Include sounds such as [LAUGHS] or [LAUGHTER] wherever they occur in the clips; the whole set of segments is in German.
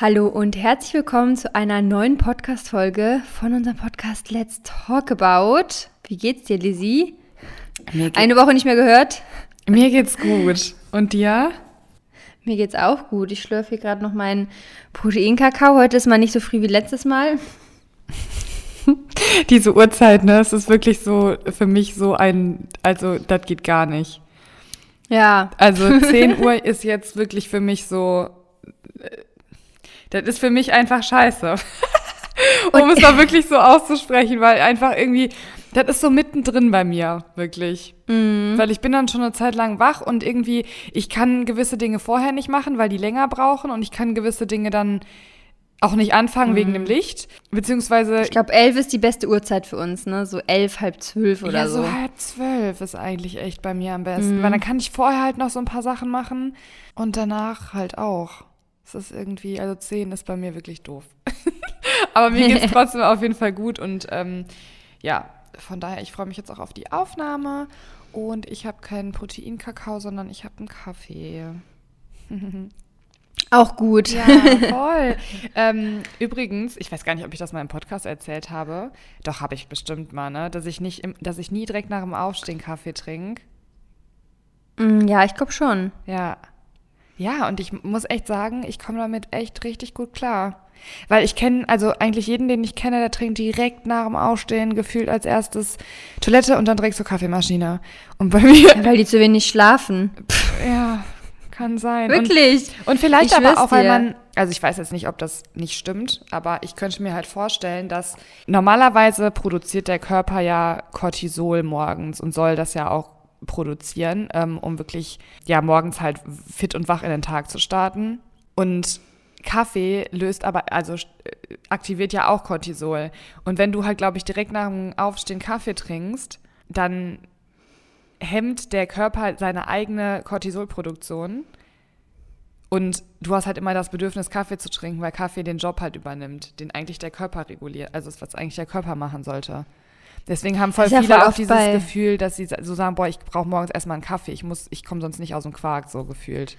Hallo und herzlich willkommen zu einer neuen Podcast-Folge von unserem Podcast Let's Talk About. Wie geht's dir, Lizzie? Mir, Eine Woche nicht mehr gehört? mir geht's gut. Und dir? Mir geht's auch gut. Ich schlürfe hier gerade noch meinen Proteinkakao. Heute ist mal nicht so früh wie letztes Mal. [LAUGHS] Diese Uhrzeit, ne? Es ist wirklich so für mich so ein, also das geht gar nicht. Ja, Also [LAUGHS] 10 Uhr ist jetzt wirklich für mich so, das ist für mich einfach scheiße. [LAUGHS] um es mal wirklich so auszusprechen, weil einfach irgendwie, das ist so mittendrin bei mir, wirklich. Weil ich bin dann schon eine Zeit lang wach und irgendwie, ich kann gewisse Dinge vorher nicht machen, weil die länger brauchen und ich kann gewisse Dinge dann auch nicht anfangen wegen dem Licht. Beziehungsweise ich glaube, elf ist die beste Uhrzeit für uns, ne? So elf, halb zwölf oder ja, so. so. halb zwölf ist eigentlich echt bei mir am besten. Weil dann kann ich vorher halt noch so ein paar Sachen machen und danach halt auch. Es ist irgendwie, also zehn ist bei mir wirklich doof. [LAUGHS] Aber mir geht's [LAUGHS] trotzdem auf jeden Fall gut und ähm, ja, von daher, ich freue mich jetzt auch auf die Aufnahme und ich habe keinen Proteinkakao, sondern ich habe einen Kaffee. [LAUGHS] Auch gut. Ja, voll. ähm, übrigens, ich weiß gar nicht, ob ich das mal im Podcast erzählt habe. Doch, habe ich bestimmt mal, ne? Dass ich nicht, im, dass ich nie direkt nach dem Aufstehen Kaffee trinke. Mm, Ja, ich glaube schon. Ja. Ja, und ich muss echt sagen, ich komme damit echt richtig gut klar. Weil ich kenne, also eigentlich jeden, den ich kenne, der trinkt direkt nach dem Aufstehen gefühlt als erstes Toilette und dann direkt zur Kaffeemaschine. Und bei mir, [LAUGHS] Weil die zu wenig schlafen. ja, kann sein. Wirklich? Und, und vielleicht Ich aber auch, weil dir. man, also ich weiß jetzt nicht, ob das nicht stimmt, aber ich könnte mir halt vorstellen, dass normalerweise produziert der Körper ja Cortisol morgens und soll das ja auch produzieren, ähm, um wirklich ja morgens halt fit und wach in den Tag zu starten. Und Kaffee löst aber, also äh, aktiviert ja auch Cortisol. Und wenn du halt, glaube ich, direkt nach dem Aufstehen Kaffee trinkst, dann hemmt der Körper seine eigene Cortisolproduktion. Und du hast halt immer das Bedürfnis, Kaffee zu trinken, weil Kaffee den Job halt übernimmt, den eigentlich der Körper reguliert, also das, was eigentlich der Körper machen sollte. Deswegen haben voll ist ja viele voll auch dieses Gefühl, dass sie so sagen, boah, ich brauche morgens erstmal einen Kaffee, ich muss, ich komme sonst nicht aus dem Quark, so gefühlt.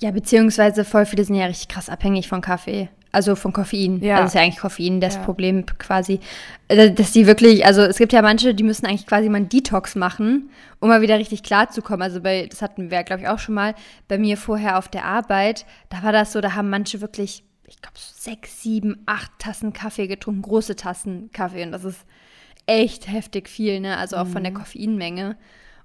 Ja, beziehungsweise voll viele sind ja richtig krass abhängig von Kaffee. Also von Koffein. Ja. Also ist ja eigentlich Koffein das Ja. Problem quasi. Äh, Dass die wirklich, also es gibt ja manche, die müssen eigentlich quasi mal einen Detox machen, um mal wieder richtig klar zu kommen. Also bei, das hatten wir, glaube ich, auch schon mal bei mir vorher auf der Arbeit. Da war das so, da haben manche wirklich, ich glaube, sechs, sieben, acht Tassen Kaffee getrunken, große Tassen Kaffee. Und das ist echt heftig viel, ne? Also auch von der Koffeinmenge.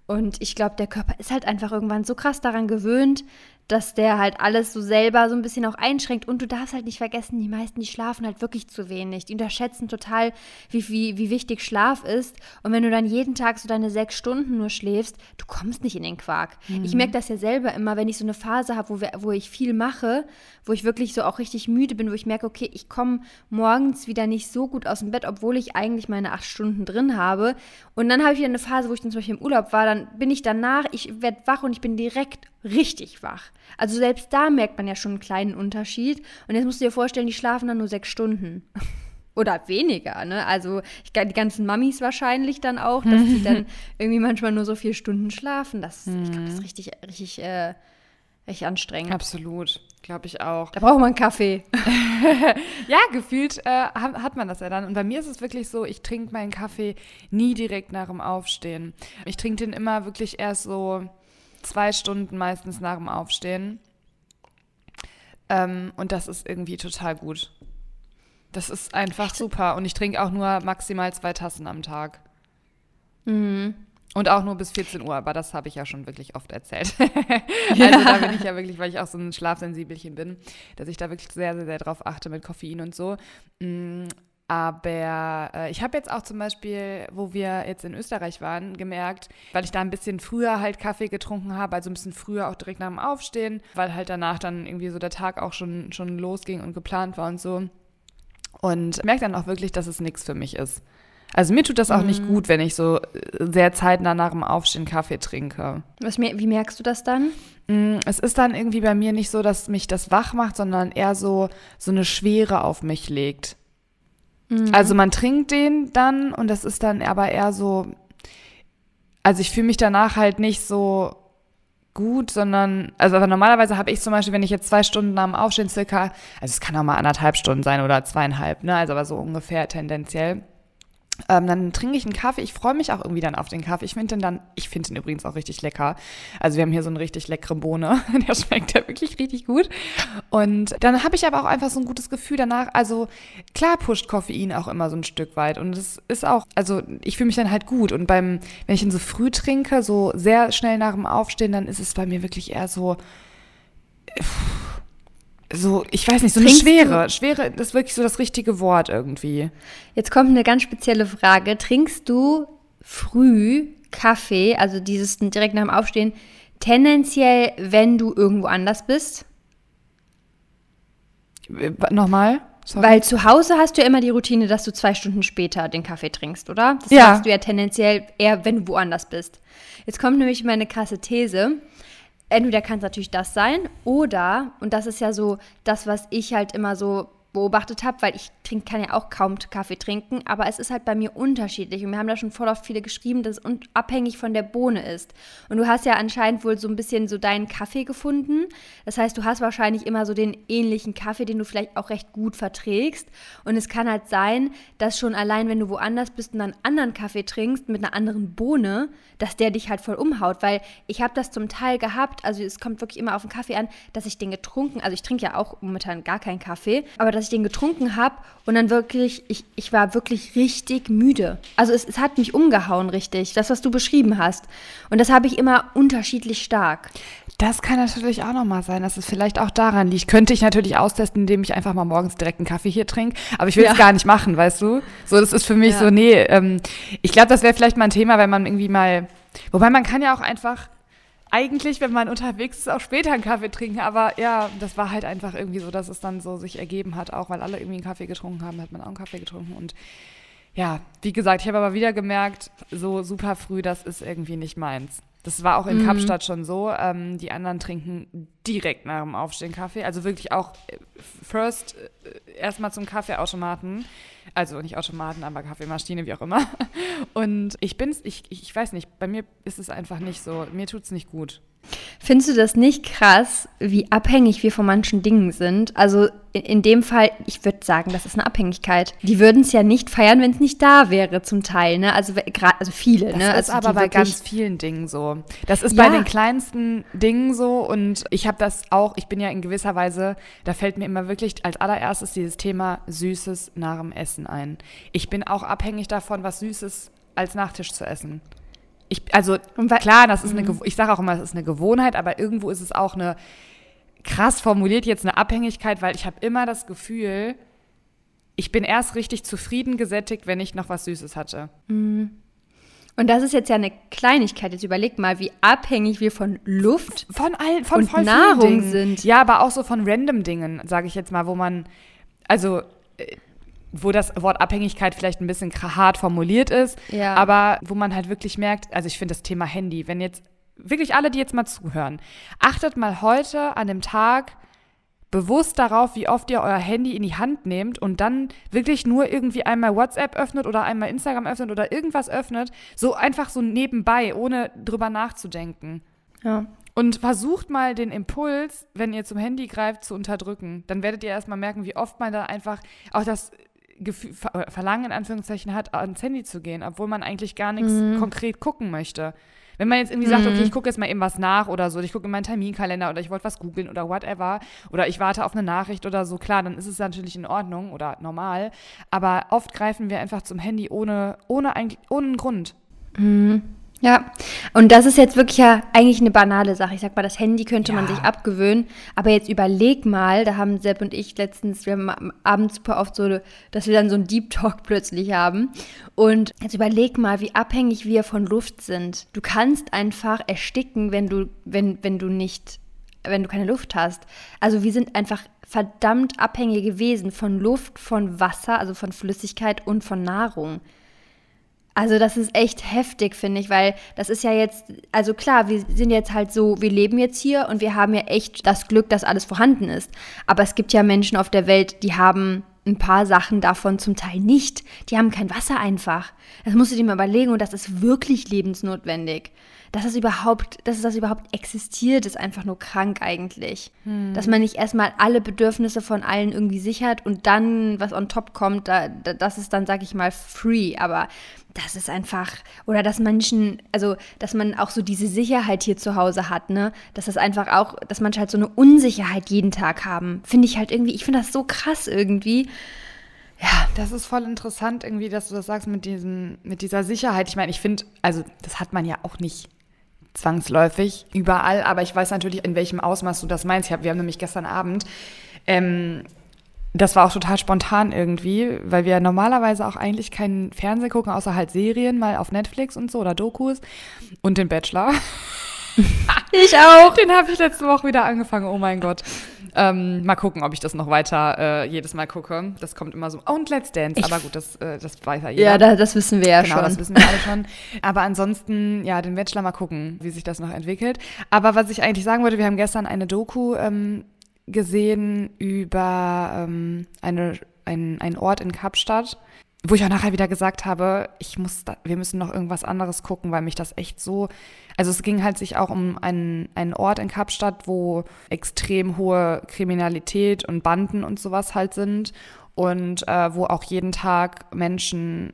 Und ich glaube, der Körper ist halt einfach irgendwann so krass daran gewöhnt, dass der halt alles so selber so ein bisschen auch einschränkt. Und du darfst halt nicht vergessen, die meisten, die schlafen halt wirklich zu wenig. Die unterschätzen total, wie, wie, wie wichtig Schlaf ist. Und wenn du dann jeden Tag so deine sechs Stunden nur schläfst, du kommst nicht in den Quark. Ich merke das ja selber immer, wenn ich so eine Phase habe, wo, wir, wo ich viel mache, wo ich wirklich so auch richtig müde bin, wo ich merke, okay, ich komme morgens wieder nicht so gut aus dem Bett, obwohl ich eigentlich meine acht Stunden drin habe. Und dann habe ich wieder eine Phase, wo ich dann zum Beispiel im Urlaub war, dann bin ich danach, ich werde wach und ich bin direkt richtig wach. Also selbst da merkt man ja schon einen kleinen Unterschied. Und jetzt musst du dir vorstellen, die schlafen dann nur sechs Stunden. [LAUGHS] Oder weniger, ne? Also ich, die ganzen Mammis wahrscheinlich dann auch, dass die dann [LAUGHS] irgendwie manchmal nur so vier Stunden schlafen. Das, Ich glaube, das ist richtig, richtig, äh, richtig anstrengend. Absolut, glaube ich auch. Da braucht man einen Kaffee. [LAUGHS] Ja, gefühlt äh, hat, hat man das ja dann. Und bei mir ist es wirklich so, ich trinke meinen Kaffee nie direkt nach dem Aufstehen. Ich trinke den immer wirklich erst so zwei Stunden meistens nach dem Aufstehen. Ähm, und das ist irgendwie total gut. Das ist einfach super. Und ich trinke auch nur maximal zwei Tassen am Tag. Und auch nur bis 14 Uhr, aber das habe ich ja schon wirklich oft erzählt. [LAUGHS] also da bin ich ja wirklich, weil ich auch so ein Schlafsensibelchen bin, dass ich da wirklich sehr, sehr, sehr drauf achte mit Koffein und so. Aber äh, ich habe jetzt auch zum Beispiel, wo wir jetzt in Österreich waren, gemerkt, weil ich da ein bisschen früher halt Kaffee getrunken habe, also ein bisschen früher auch direkt nach dem Aufstehen, weil halt danach dann irgendwie so der Tag auch schon, schon losging und geplant war und so. Und merke dann auch wirklich, dass es nichts für mich ist. Also mir tut das auch nicht gut, wenn ich so äh, sehr zeitnah nach dem Aufstehen Kaffee trinke. Was, wie merkst du das dann? Mm, Es ist dann irgendwie bei mir nicht so, dass mich das wach macht, sondern eher so, so eine Schwere auf mich legt. Also man trinkt den dann und das ist dann aber eher so, also ich fühle mich danach halt nicht so gut, sondern, also aber normalerweise habe ich zum Beispiel, wenn ich jetzt zwei Stunden am Aufstehen circa, also es kann auch mal anderthalb Stunden sein oder zweieinhalb, ne, also aber so ungefähr tendenziell, ähm, dann trinke ich einen Kaffee. Ich freue mich auch irgendwie dann auf den Kaffee. Ich finde den dann, ich finde den übrigens auch richtig lecker. Also wir haben hier so eine richtig leckere Bohne. [LAUGHS] Der schmeckt ja wirklich richtig gut. Und dann habe ich aber auch einfach so ein gutes Gefühl danach. Also klar pusht Koffein auch immer so ein Stück weit. Und es ist auch, also ich fühle mich dann halt gut. Und beim, wenn ich ihn so früh trinke, so sehr schnell nach dem Aufstehen, dann ist es bei mir wirklich eher so. Pff, so, ich weiß nicht, so Trinkst eine Schwere. Du? Schwere ist wirklich so das richtige Wort irgendwie. Jetzt kommt eine ganz spezielle Frage. Trinkst du früh Kaffee, also dieses direkt nach dem Aufstehen, tendenziell, wenn du irgendwo anders bist? Nochmal? Sorry. Weil zu Hause hast du ja immer die Routine, dass du zwei Stunden später den Kaffee trinkst, oder? Das ja. machst du ja tendenziell eher, wenn du woanders bist. Jetzt kommt nämlich meine krasse These entweder kann es natürlich das sein oder, und das ist ja so das, was ich halt immer so beobachtet habe, weil ich trink, kann ja auch kaum Kaffee trinken, aber es ist halt bei mir unterschiedlich. Und wir haben da schon voll oft viele geschrieben, dass es abhängig von der Bohne ist. Und du hast ja anscheinend wohl so ein bisschen so deinen Kaffee gefunden. Das heißt, du hast wahrscheinlich immer so den ähnlichen Kaffee, den du vielleicht auch recht gut verträgst. Und es kann halt sein, dass schon allein, wenn du woanders bist und dann anderen Kaffee trinkst mit einer anderen Bohne, dass der dich halt voll umhaut. Weil ich habe das zum Teil gehabt, also es kommt wirklich immer auf den Kaffee an, dass ich den getrunken, also ich trinke ja auch momentan gar keinen Kaffee, aber dass ich den getrunken habe und dann wirklich, ich, ich war wirklich richtig müde. Also es, es hat mich umgehauen richtig, das, was du beschrieben hast. Und das habe ich immer unterschiedlich stark. Das kann natürlich auch nochmal sein, dass es vielleicht auch daran liegt. Könnte ich natürlich austesten, indem ich einfach mal morgens direkt einen Kaffee hier trinke. Aber ich will es ja. gar nicht machen, weißt du? So, das ist für mich ja. so, nee, ähm, ich glaube, das wäre vielleicht mal ein Thema, wenn man irgendwie mal, wobei man kann ja auch einfach eigentlich, wenn man unterwegs ist, auch später einen Kaffee trinken. Aber ja, das war halt einfach irgendwie so, dass es dann so sich ergeben hat, auch weil alle irgendwie einen Kaffee getrunken haben, hat man auch einen Kaffee getrunken. Und ja, wie gesagt, ich habe aber wieder gemerkt, so super früh, das ist irgendwie nicht meins. Das war auch in mhm. Kapstadt schon so. Ähm, die anderen trinken direkt nach dem Aufstehen Kaffee. Also wirklich auch äh, first äh, erstmal zum Kaffeeautomaten. Also nicht Automaten, aber Kaffeemaschine, wie auch immer. [LAUGHS] Und ich bin's, ich, ich weiß nicht, bei mir ist es einfach nicht so. Mir tut es nicht gut. Findest du das nicht krass, wie abhängig wir von manchen Dingen sind? Also in, dem Fall, ich würde sagen, das ist eine Abhängigkeit. Die würden es ja nicht feiern, wenn es nicht da wäre, zum Teil. Ne? Also, also viele. Das ne? ist also aber bei ganz vielen Dingen so. Das ist ja. bei den kleinsten Dingen so. Und ich habe das auch, ich bin ja in gewisser Weise, da fällt mir immer wirklich als allererstes dieses Thema Süßes nach dem Essen ein. Ich bin auch abhängig davon, was Süßes als Nachtisch zu essen. Ich, also klar, das ist eine, mhm. ich sage auch immer, es ist eine Gewohnheit, aber irgendwo ist es auch eine, krass formuliert jetzt eine Abhängigkeit, weil ich habe immer das Gefühl, ich bin erst richtig zufrieden gesättigt, wenn ich noch was Süßes hatte. Mhm. Und das ist jetzt ja eine Kleinigkeit. Jetzt überleg mal, wie abhängig wir von Luft von allen, von und Nahrung sind. Ja, aber auch so von random Dingen, sage ich jetzt mal, wo man, also äh, wo das Wort Abhängigkeit vielleicht ein bisschen hart formuliert ist, ja. aber wo man halt wirklich merkt, also ich finde das Thema Handy, wenn jetzt wirklich alle, die jetzt mal zuhören, achtet mal heute an dem Tag bewusst darauf, wie oft ihr euer Handy in die Hand nehmt und dann wirklich nur irgendwie einmal WhatsApp öffnet oder einmal Instagram öffnet oder irgendwas öffnet, so einfach so nebenbei, ohne drüber nachzudenken. Ja. Und versucht mal den Impuls, wenn ihr zum Handy greift, zu unterdrücken. Dann werdet ihr erstmal merken, wie oft man da einfach auch das Gefühl, Verlangen in Anführungszeichen hat, ans Handy zu gehen, obwohl man eigentlich gar nichts mhm. konkret gucken möchte. Wenn man jetzt irgendwie sagt, okay, ich mhm. gucke jetzt mal eben was nach oder so, ich gucke in meinen Terminkalender oder ich wollte was googeln oder whatever oder ich warte auf eine Nachricht oder so, klar, dann ist es natürlich in Ordnung oder normal. Aber oft greifen wir einfach zum Handy ohne, ohne, ohne einen Grund. Mhm. Ja, und das ist jetzt wirklich ja eigentlich eine banale Sache. Ich sag mal, das Handy könnte ja. man sich abgewöhnen, aber jetzt überleg mal, da haben Sepp und ich letztens, wir haben abends super oft so, dass wir dann so einen Deep Talk [LAUGHS] plötzlich haben. Und jetzt überleg mal, wie abhängig wir von Luft sind. Du kannst einfach ersticken, wenn du, wenn, wenn du nicht, wenn du keine Luft hast. Also wir sind einfach verdammt abhängige Wesen von Luft, von Wasser, also von Flüssigkeit und von Nahrung. Also das ist echt heftig, finde ich, weil das ist ja jetzt, also klar, wir sind jetzt halt so, wir leben jetzt hier und wir haben ja echt das Glück, dass alles vorhanden ist. Aber es gibt ja Menschen auf der Welt, die haben ein paar Sachen davon zum Teil nicht. Die haben kein Wasser einfach. Das musst du dir mal überlegen und das ist wirklich lebensnotwendig. Dass das überhaupt, dass das überhaupt existiert, ist einfach nur krank eigentlich. Hm. Dass man nicht erstmal alle Bedürfnisse von allen irgendwie sichert und dann, was on top kommt, da, da, das ist dann, sag ich mal, free. Aber das ist einfach, oder dass Menschen, also dass man auch so diese Sicherheit hier zu Hause hat, ne? Dass das einfach auch, dass manche halt so eine Unsicherheit jeden Tag haben. Finde ich halt irgendwie, ich finde das so krass irgendwie. Ja. Das ist voll interessant irgendwie, dass du das sagst mit diesem, mit dieser Sicherheit. Ich meine, ich finde, also das hat man ja auch nicht zwangsläufig überall, aber ich weiß natürlich, in welchem Ausmaß du das meinst. Hab, wir haben nämlich gestern Abend ähm, das war auch total spontan irgendwie, weil wir normalerweise auch eigentlich keinen Fernsehen gucken, außer halt Serien, mal auf Netflix und so oder Dokus und den Bachelor. [LAUGHS] ich auch. Den habe ich letzte Woche wieder angefangen, oh mein Gott. Ähm, mal gucken, ob ich das noch weiter äh, jedes Mal gucke. Das kommt immer so. Oh, und Let's Dance. Ich aber gut, das, äh, das weiß ja jeder. Ja, da, das wissen wir ja genau, schon. das wissen wir alle schon. Aber ansonsten, ja, den Bachelor mal gucken, wie sich das noch entwickelt. Aber was ich eigentlich sagen wollte, wir haben gestern eine Doku ähm, gesehen über ähm, eine, ein, einen Ort in Kapstadt, wo ich auch nachher wieder gesagt habe, ich muss da, wir müssen noch irgendwas anderes gucken, weil mich das echt so. Also es ging halt sich auch um einen, einen Ort in Kapstadt, wo extrem hohe Kriminalität und Banden und sowas halt sind und äh, wo auch jeden Tag Menschen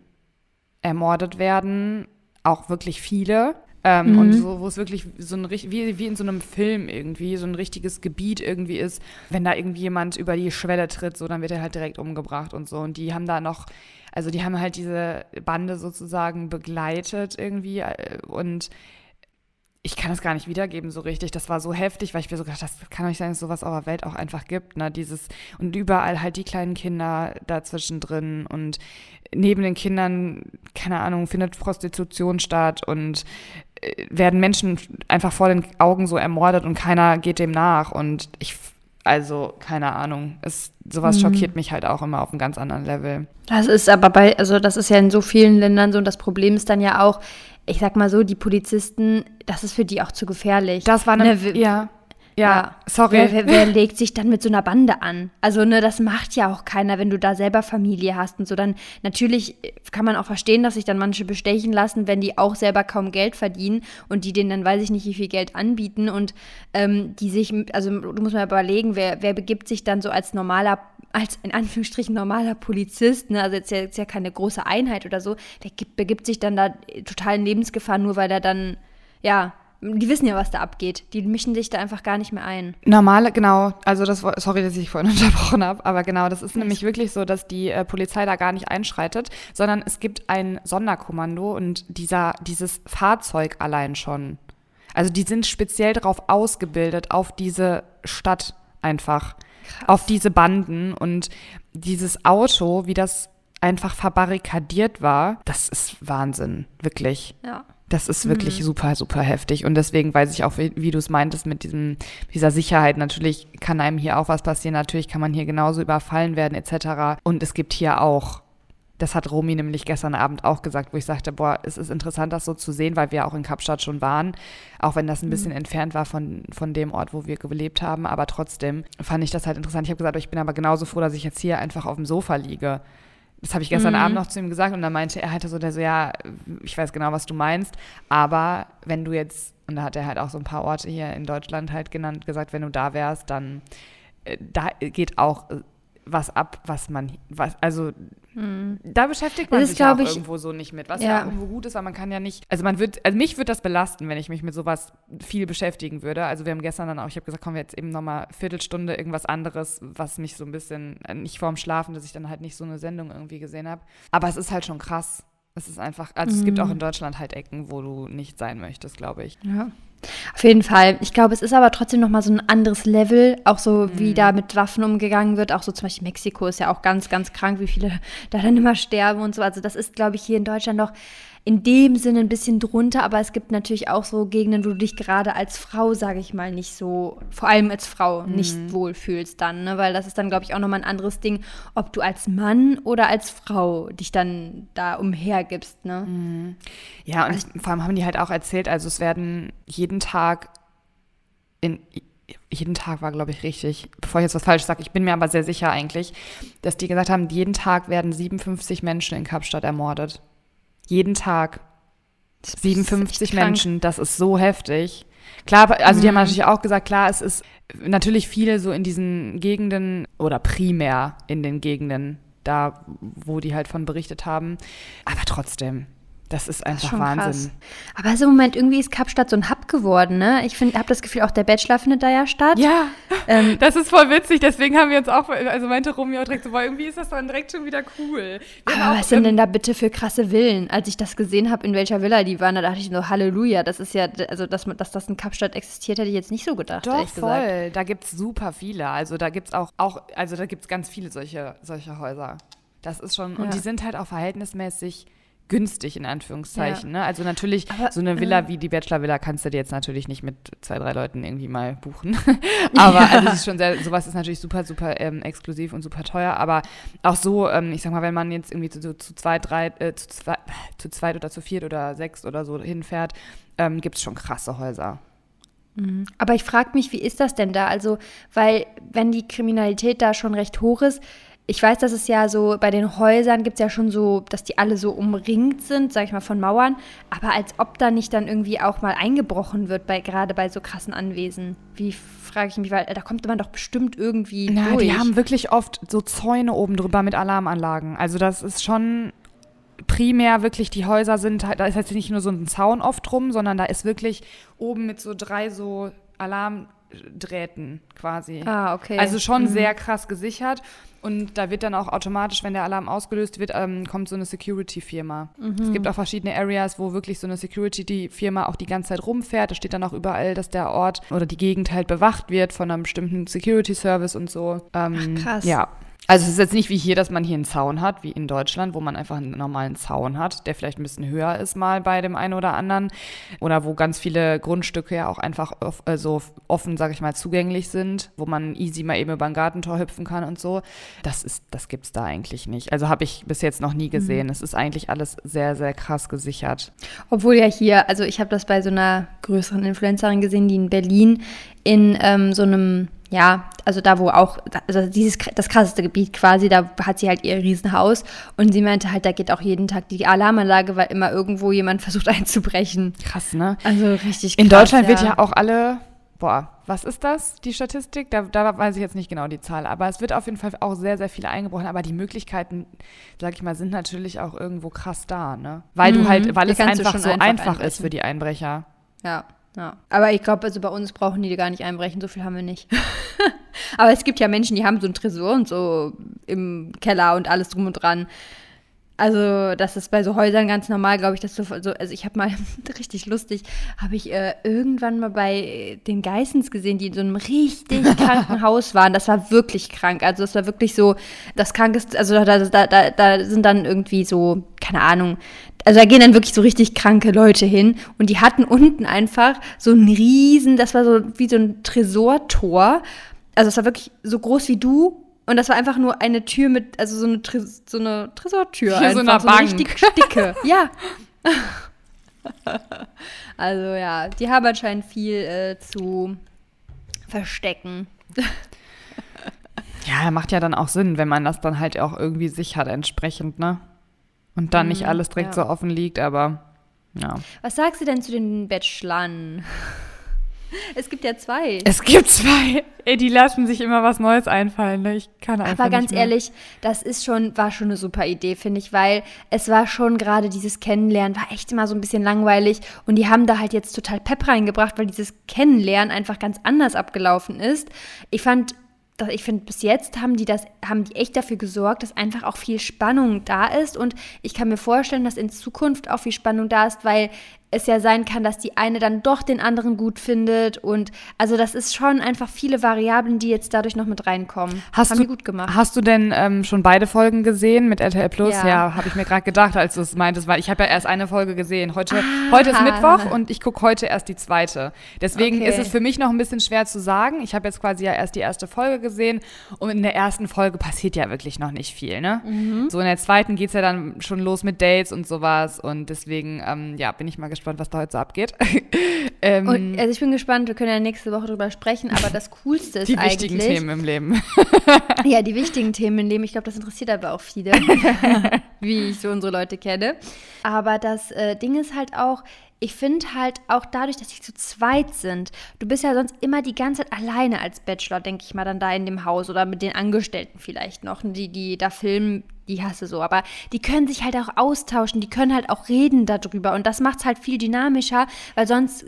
ermordet werden, auch wirklich viele. Ähm, mhm. Und so, wo es wirklich so ein wie, wie in so einem Film irgendwie, so ein richtiges Gebiet irgendwie ist, wenn da irgendwie jemand über die Schwelle tritt, so, dann wird er halt direkt umgebracht und so. Und die haben da noch, also die haben halt diese Bande sozusagen begleitet irgendwie äh, und ich kann es gar nicht wiedergeben so richtig. Das war so heftig, weil ich mir so gedacht, das kann doch nicht sein, dass es sowas auf der Welt auch einfach gibt. Ne? Dieses, und überall halt die kleinen Kinder dazwischen drin und neben den Kindern, keine Ahnung, findet Prostitution statt und werden Menschen einfach vor den Augen so ermordet und keiner geht dem nach. Und ich, also, keine Ahnung, es, sowas mhm. schockiert mich halt auch immer auf einem ganz anderen Level. Das ist aber bei, also das ist ja in so vielen Ländern so und das Problem ist dann ja auch, ich sag mal so, die Polizisten, das ist für die auch zu gefährlich. Das war eine, ne, ja. Ja, sorry. Wer, wer, wer, legt sich dann mit so einer Bande an? Also, ne, das macht ja auch keiner, wenn du da selber Familie hast und so. Dann natürlich kann man auch verstehen, dass sich dann manche bestechen lassen, wenn die auch selber kaum Geld verdienen und die denen dann weiß ich nicht, wie viel Geld anbieten und ähm, die sich, also du musst mal überlegen, wer, wer begibt sich dann so als normaler als in Anführungsstrichen normaler Polizist, ne, also jetzt ja, jetzt ja keine große Einheit oder so, der gibt, begibt sich dann da total in Lebensgefahr, nur weil er dann, ja, die wissen ja, was da abgeht. Die mischen sich da einfach gar nicht mehr ein. Normale, genau, also das sorry, dass ich vorhin [LAUGHS] unterbrochen habe, aber genau, das ist nämlich wirklich so, dass die äh, Polizei da gar nicht einschreitet, sondern es gibt ein Sonderkommando und dieser, dieses Fahrzeug allein schon. Also die sind speziell darauf ausgebildet, auf diese Stadt einfach. Krass. auf diese Banden und dieses Auto, wie das einfach verbarrikadiert war, das ist Wahnsinn, wirklich. Ja. Das ist wirklich mhm. super, super heftig. Und deswegen weiß ich auch, wie, wie du es meintest, mit diesem, dieser Sicherheit. Natürlich kann einem hier auch was passieren. Natürlich kann man hier genauso überfallen werden, etc. Und es gibt hier auch das hat Romy nämlich gestern Abend auch gesagt, wo ich sagte, boah, es ist interessant, das so zu sehen, weil wir auch in Kapstadt schon waren, auch wenn das ein bisschen mhm. entfernt war von, von dem Ort, wo wir gelebt haben. Aber trotzdem fand ich das halt interessant. Ich habe gesagt, ich bin aber genauso froh, dass ich jetzt hier einfach auf dem Sofa liege. Das habe ich gestern mhm. Abend noch zu ihm gesagt und dann meinte er halt so, der so, ja, ich weiß genau, was du meinst, aber wenn du jetzt, und da hat er halt auch so ein paar Orte hier in Deutschland halt genannt, gesagt, wenn du da wärst, dann äh, da geht auch was ab, was man, was, also hm. da beschäftigt man das sich ja auch ich, irgendwo so nicht mit, was ja. ja. irgendwo gut ist, aber man kann ja nicht, also man wird, also mich würde das belasten, wenn ich mich mit sowas viel beschäftigen würde. Also wir haben gestern dann auch, ich habe gesagt, kommen wir jetzt eben nochmal Viertelstunde irgendwas anderes, was mich so ein bisschen, äh, nicht vorm Schlafen, dass ich dann halt nicht so eine Sendung irgendwie gesehen habe. Aber es ist halt schon krass. Es ist einfach, also mhm. es gibt auch hm. in Deutschland halt Ecken, wo du nicht sein möchtest, glaube ich. Ja. Auf jeden Fall. Ich glaube, es ist aber trotzdem nochmal so ein anderes Level, auch so wie mhm. da mit Waffen umgegangen wird. Auch so zum Beispiel Mexiko ist ja auch ganz, ganz krank, wie viele da dann immer sterben und so. Also das ist, glaube ich, hier in Deutschland noch in dem Sinne ein bisschen drunter, aber es gibt natürlich auch so Gegenden, wo du dich gerade als Frau, sage ich mal, nicht so, vor allem als Frau, mhm. nicht wohlfühlst dann, ne? weil das ist dann, glaube ich, auch nochmal ein anderes Ding, ob du als Mann oder als Frau dich dann da umhergibst. Ne? Mhm. Ja, und also, vor allem haben die halt auch erzählt, also es werden jeden Tag in jeden Tag war, glaube ich, richtig, bevor ich jetzt was falsch sage, ich bin mir aber sehr sicher eigentlich, dass die gesagt haben, jeden Tag werden 57 Menschen in Kapstadt ermordet. Jeden Tag. 57 Menschen, das ist so heftig. Klar, also mhm. die haben mhm. natürlich auch gesagt, klar, es ist natürlich viele so in diesen Gegenden oder primär in den Gegenden da, wo die halt von berichtet haben. Aber trotzdem, das ist einfach das ist Wahnsinn. Krass. Aber so im Moment irgendwie ist Kapstadt so ein Hub geworden, ne? Ich habe das Gefühl, auch der Bachelor findet da ja statt. Ja, ähm, [LAUGHS] das ist voll witzig. Deswegen haben wir uns auch, also meinte Romeo direkt so, boah, irgendwie ist das dann direkt schon wieder cool. Wir aber was sind denn da bitte für krasse Villen? Als ich das gesehen habe, in welcher Villa die waren, da dachte ich nur, Halleluja, das ist ja, also dass, dass das in Kapstadt existiert, hätte ich jetzt nicht so gedacht. Doch, voll. Gesagt. Da gibt es super viele. Also da gibt es auch, auch, also da gibt es ganz viele solche, solche Häuser. Das ist schon, ja. und die sind halt auch verhältnismäßig günstig in Anführungszeichen. Ja. Ne? Also natürlich, Aber, so eine Villa äh, wie die Bachelor-Villa kannst du dir jetzt natürlich nicht mit zwei, drei Leuten irgendwie mal buchen. [LAUGHS] Aber ja. also ist schon sehr, sowas ist natürlich super, super ähm, exklusiv und super teuer. Aber auch so, ähm, ich sag mal, wenn man jetzt irgendwie zu, zu zwei, drei, äh, zu, zwei, zu zweit oder zu viert oder sechs oder so hinfährt, ähm, gibt es schon krasse Häuser. Mhm. Aber ich frage mich, wie ist das denn da? Also, weil wenn die Kriminalität da schon recht hoch ist, ich weiß, dass es ja so, bei den Häusern gibt es ja schon so, dass die alle so umringt sind, sag ich mal, von Mauern. Aber als ob da nicht dann irgendwie auch mal eingebrochen wird, bei, gerade bei so krassen Anwesen. Wie frage ich mich, weil da kommt man doch bestimmt irgendwie Na, durch. Die haben wirklich oft so Zäune oben drüber mit Alarmanlagen. Also das ist schon primär wirklich, die Häuser sind, da ist jetzt nicht nur so ein Zaun oft drum, sondern da ist wirklich oben mit so drei so Alarmdrähten quasi. Ah, okay. Also schon mhm. sehr krass gesichert. Und da wird dann auch automatisch, wenn der Alarm ausgelöst wird, ähm, kommt so eine Security-Firma. Mhm. Es gibt auch verschiedene Areas, wo wirklich so eine Security-Firma auch die ganze Zeit rumfährt. Da steht dann auch überall, dass der Ort oder die Gegend halt bewacht wird von einem bestimmten Security-Service und so. Ähm, Ach, krass. Ja, also es ist jetzt nicht wie hier, dass man hier einen Zaun hat, wie in Deutschland, wo man einfach einen normalen Zaun hat, der vielleicht ein bisschen höher ist mal bei dem einen oder anderen. Oder wo ganz viele Grundstücke ja auch einfach äh, so offen, sag ich mal, zugänglich sind, wo man easy mal eben über ein Gartentor hüpfen kann und so. Das ist, das gibt's da eigentlich nicht. Also habe ich bis jetzt noch nie mhm. gesehen. Mhm. Es ist eigentlich alles sehr, sehr krass gesichert. Obwohl ja hier, also ich habe das bei so einer größeren Influencerin gesehen, die in Berlin in ähm, so einem ja, also da, wo auch, also dieses, das krasseste Gebiet quasi, da hat sie halt ihr Riesenhaus und sie meinte halt, da geht auch jeden Tag die Alarmanlage, weil immer irgendwo jemand [LAUGHS] versucht einzubrechen. Krass, ne? Also richtig krass. In Deutschland ja. wird ja auch alle, boah, was ist das, die Statistik? Da, da weiß ich jetzt nicht genau die Zahl, aber es wird auf jeden Fall auch sehr, sehr viele eingebrochen, aber die Möglichkeiten, sag ich mal, sind natürlich auch irgendwo krass da, ne? Weil mhm. du halt, weil es einfach so einfach, einfach ist für die Einbrecher. Ja. Ja. Aber ich glaube, also bei uns brauchen die gar nicht einbrechen, so viel haben wir nicht. [LAUGHS] Aber es gibt ja Menschen, die haben so einen Tresor und so im Keller und alles drum und dran. Also, das ist bei so Häusern ganz normal, glaube ich, dass so, also ich habe mal [LAUGHS] richtig lustig, habe ich äh, irgendwann mal bei den Geissens gesehen, die in so einem richtig [LAUGHS] kranken Haus waren. Das war wirklich krank. Also, es war wirklich so, das krankeste, also da, da, da, da sind dann irgendwie so, keine Ahnung, also da gehen dann wirklich so richtig kranke Leute hin und die hatten unten einfach so ein riesen, das war so wie so ein Tresortor. Also es war wirklich so groß wie du und das war einfach nur eine Tür mit, also so eine, Tres so eine Tresortür. Einfach, so eine so Bank. richtig dicke. ja. [LAUGHS] also ja, die haben anscheinend viel äh, zu verstecken. ja, macht ja dann auch Sinn, wenn man das dann halt auch irgendwie sichert entsprechend, ne? Und dann nicht mhm, alles direkt ja. so offen liegt, aber ja. Was sagst du denn zu den Bachelorn? [LAUGHS] Es gibt ja zwei. Es gibt zwei. Ey, die lassen sich immer was Neues einfallen. Ne? Ich kann einfach Aber ganz nicht ehrlich, das ist schon, war schon eine super Idee, finde ich, weil es war schon gerade dieses Kennenlernen, war echt immer so ein bisschen langweilig. Und die haben da halt jetzt total Pep reingebracht, weil dieses Kennenlernen einfach ganz anders abgelaufen ist. Ich fand ich finde, bis jetzt haben die das, haben die echt dafür gesorgt, dass einfach auch viel Spannung da ist. Und ich kann mir vorstellen, dass in Zukunft auch viel Spannung da ist, weil es ja sein kann, dass die eine dann doch den anderen gut findet. Und also das ist schon einfach viele Variablen, die jetzt dadurch noch mit reinkommen. Hast Haben du, gut gemacht. Hast du denn ähm, schon beide Folgen gesehen mit RTL Plus? Ja, ja habe ich mir gerade gedacht, als du es meintest, weil ich habe ja erst eine Folge gesehen. Heute, ah. heute ist Mittwoch und ich gucke heute erst die zweite. Deswegen okay. ist es für mich noch ein bisschen schwer zu sagen. Ich habe jetzt quasi ja erst die erste Folge gesehen und in der ersten Folge passiert ja wirklich noch nicht viel. Ne? Mhm. So in der zweiten geht es ja dann schon los mit Dates und sowas und deswegen ähm, ja, bin ich mal gespannt gespannt, was da heute so abgeht. [LAUGHS] ähm, Und, also ich bin gespannt, wir können ja nächste Woche drüber sprechen, aber das Coolste ist die eigentlich... Die wichtigen Themen im Leben. [LAUGHS] ja, die wichtigen Themen im Leben. Ich glaube, das interessiert aber auch viele, [LAUGHS] wie ich so unsere Leute kenne. Aber das äh, Ding ist halt auch, ich finde halt auch dadurch, dass sie zu zweit sind, du bist ja sonst immer die ganze Zeit alleine als Bachelor, denke ich mal, dann da in dem Haus oder mit den Angestellten vielleicht noch, die, die da filmen, die hasse so. Aber die können sich halt auch austauschen, die können halt auch reden darüber. Und das macht es halt viel dynamischer, weil sonst,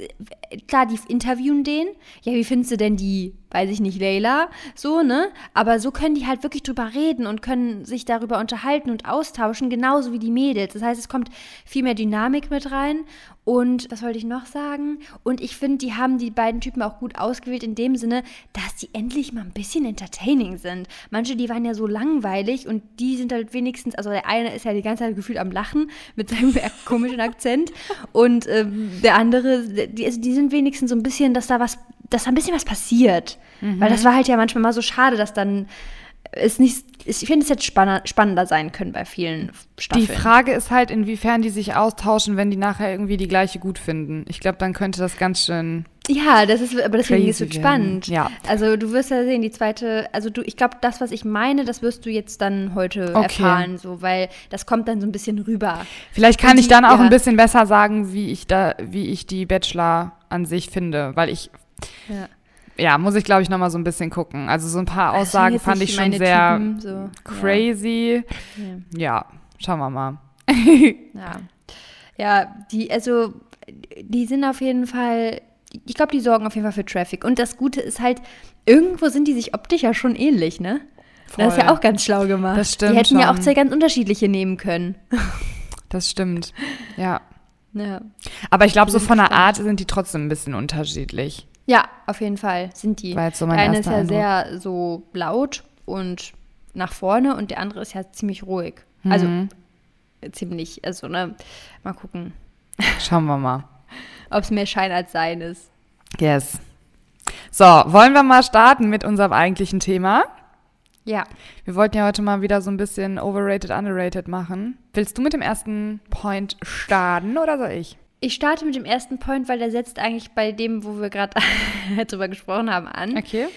klar, die interviewen den. Ja, wie findest du denn die, weiß ich nicht, Leila? So, ne? Aber so können die halt wirklich drüber reden und können sich darüber unterhalten und austauschen, genauso wie die Mädels. Das heißt, es kommt viel mehr Dynamik mit rein. Und was wollte ich noch sagen? Und ich finde, die haben die beiden Typen auch gut ausgewählt in dem Sinne, dass die endlich mal ein bisschen entertaining sind. Manche, die waren ja so langweilig und die sind halt wenigstens, also der eine ist ja die ganze Zeit gefühlt am Lachen mit seinem [LAUGHS] komischen Akzent und ähm, der andere, die, also die sind wenigstens so ein bisschen, dass da was, dass da ein bisschen was passiert. Mhm. Weil das war halt ja manchmal mal so schade, dass dann es nicht, ich finde es jetzt spannender sein können bei vielen Staffeln. Die Frage ist halt, inwiefern die sich austauschen, wenn die nachher irgendwie die gleiche gut finden. Ich glaube, dann könnte das ganz schön ja, das ist, aber deswegen ist es spannend. Ja. Also du wirst ja sehen, die zweite, also du, ich glaube, das, was ich meine, das wirst du jetzt dann heute okay. erfahren, so, weil das kommt dann so ein bisschen rüber. Vielleicht kann die, ich dann auch ja. ein bisschen besser sagen, wie ich da, wie ich die Bachelor an sich finde, weil ich ja ja, muss ich glaube ich nochmal so ein bisschen gucken. Also so ein paar Aussagen fand ich schon sehr Typen, so. crazy. Ja. ja. schauen wir mal. [LAUGHS] ja. Ja, die, also die sind auf jeden Fall ich glaube, die sorgen auf jeden Fall für Traffic. Und das Gute ist halt, irgendwo sind die sich optisch ja schon ähnlich, ne? Voll. Das ist ja auch ganz schlau gemacht. Das stimmt. Die hätten schon. ja auch zwei ganz unterschiedliche nehmen können. [LAUGHS] Das stimmt. Ja. ja. Aber ich glaube, so von der Art sind die trotzdem ein bisschen unterschiedlich. Ja, auf jeden Fall sind die. War jetzt so mein der eine ist ja Eindruck. sehr so laut und nach vorne und der andere ist ja ziemlich ruhig. Also mhm. ziemlich, also ne, mal gucken. Schauen wir mal [LAUGHS] ob es mehr Schein als Sein ist. Yes. So, wollen wir mal starten mit unserem eigentlichen Thema? Ja. Wir wollten ja heute mal wieder so ein bisschen overrated, underrated machen. Willst du mit dem ersten Point starten oder soll ich? Ich starte mit dem ersten Point, weil der setzt eigentlich bei dem, wo wir gerade [LAUGHS] drüber gesprochen haben, an. Okay.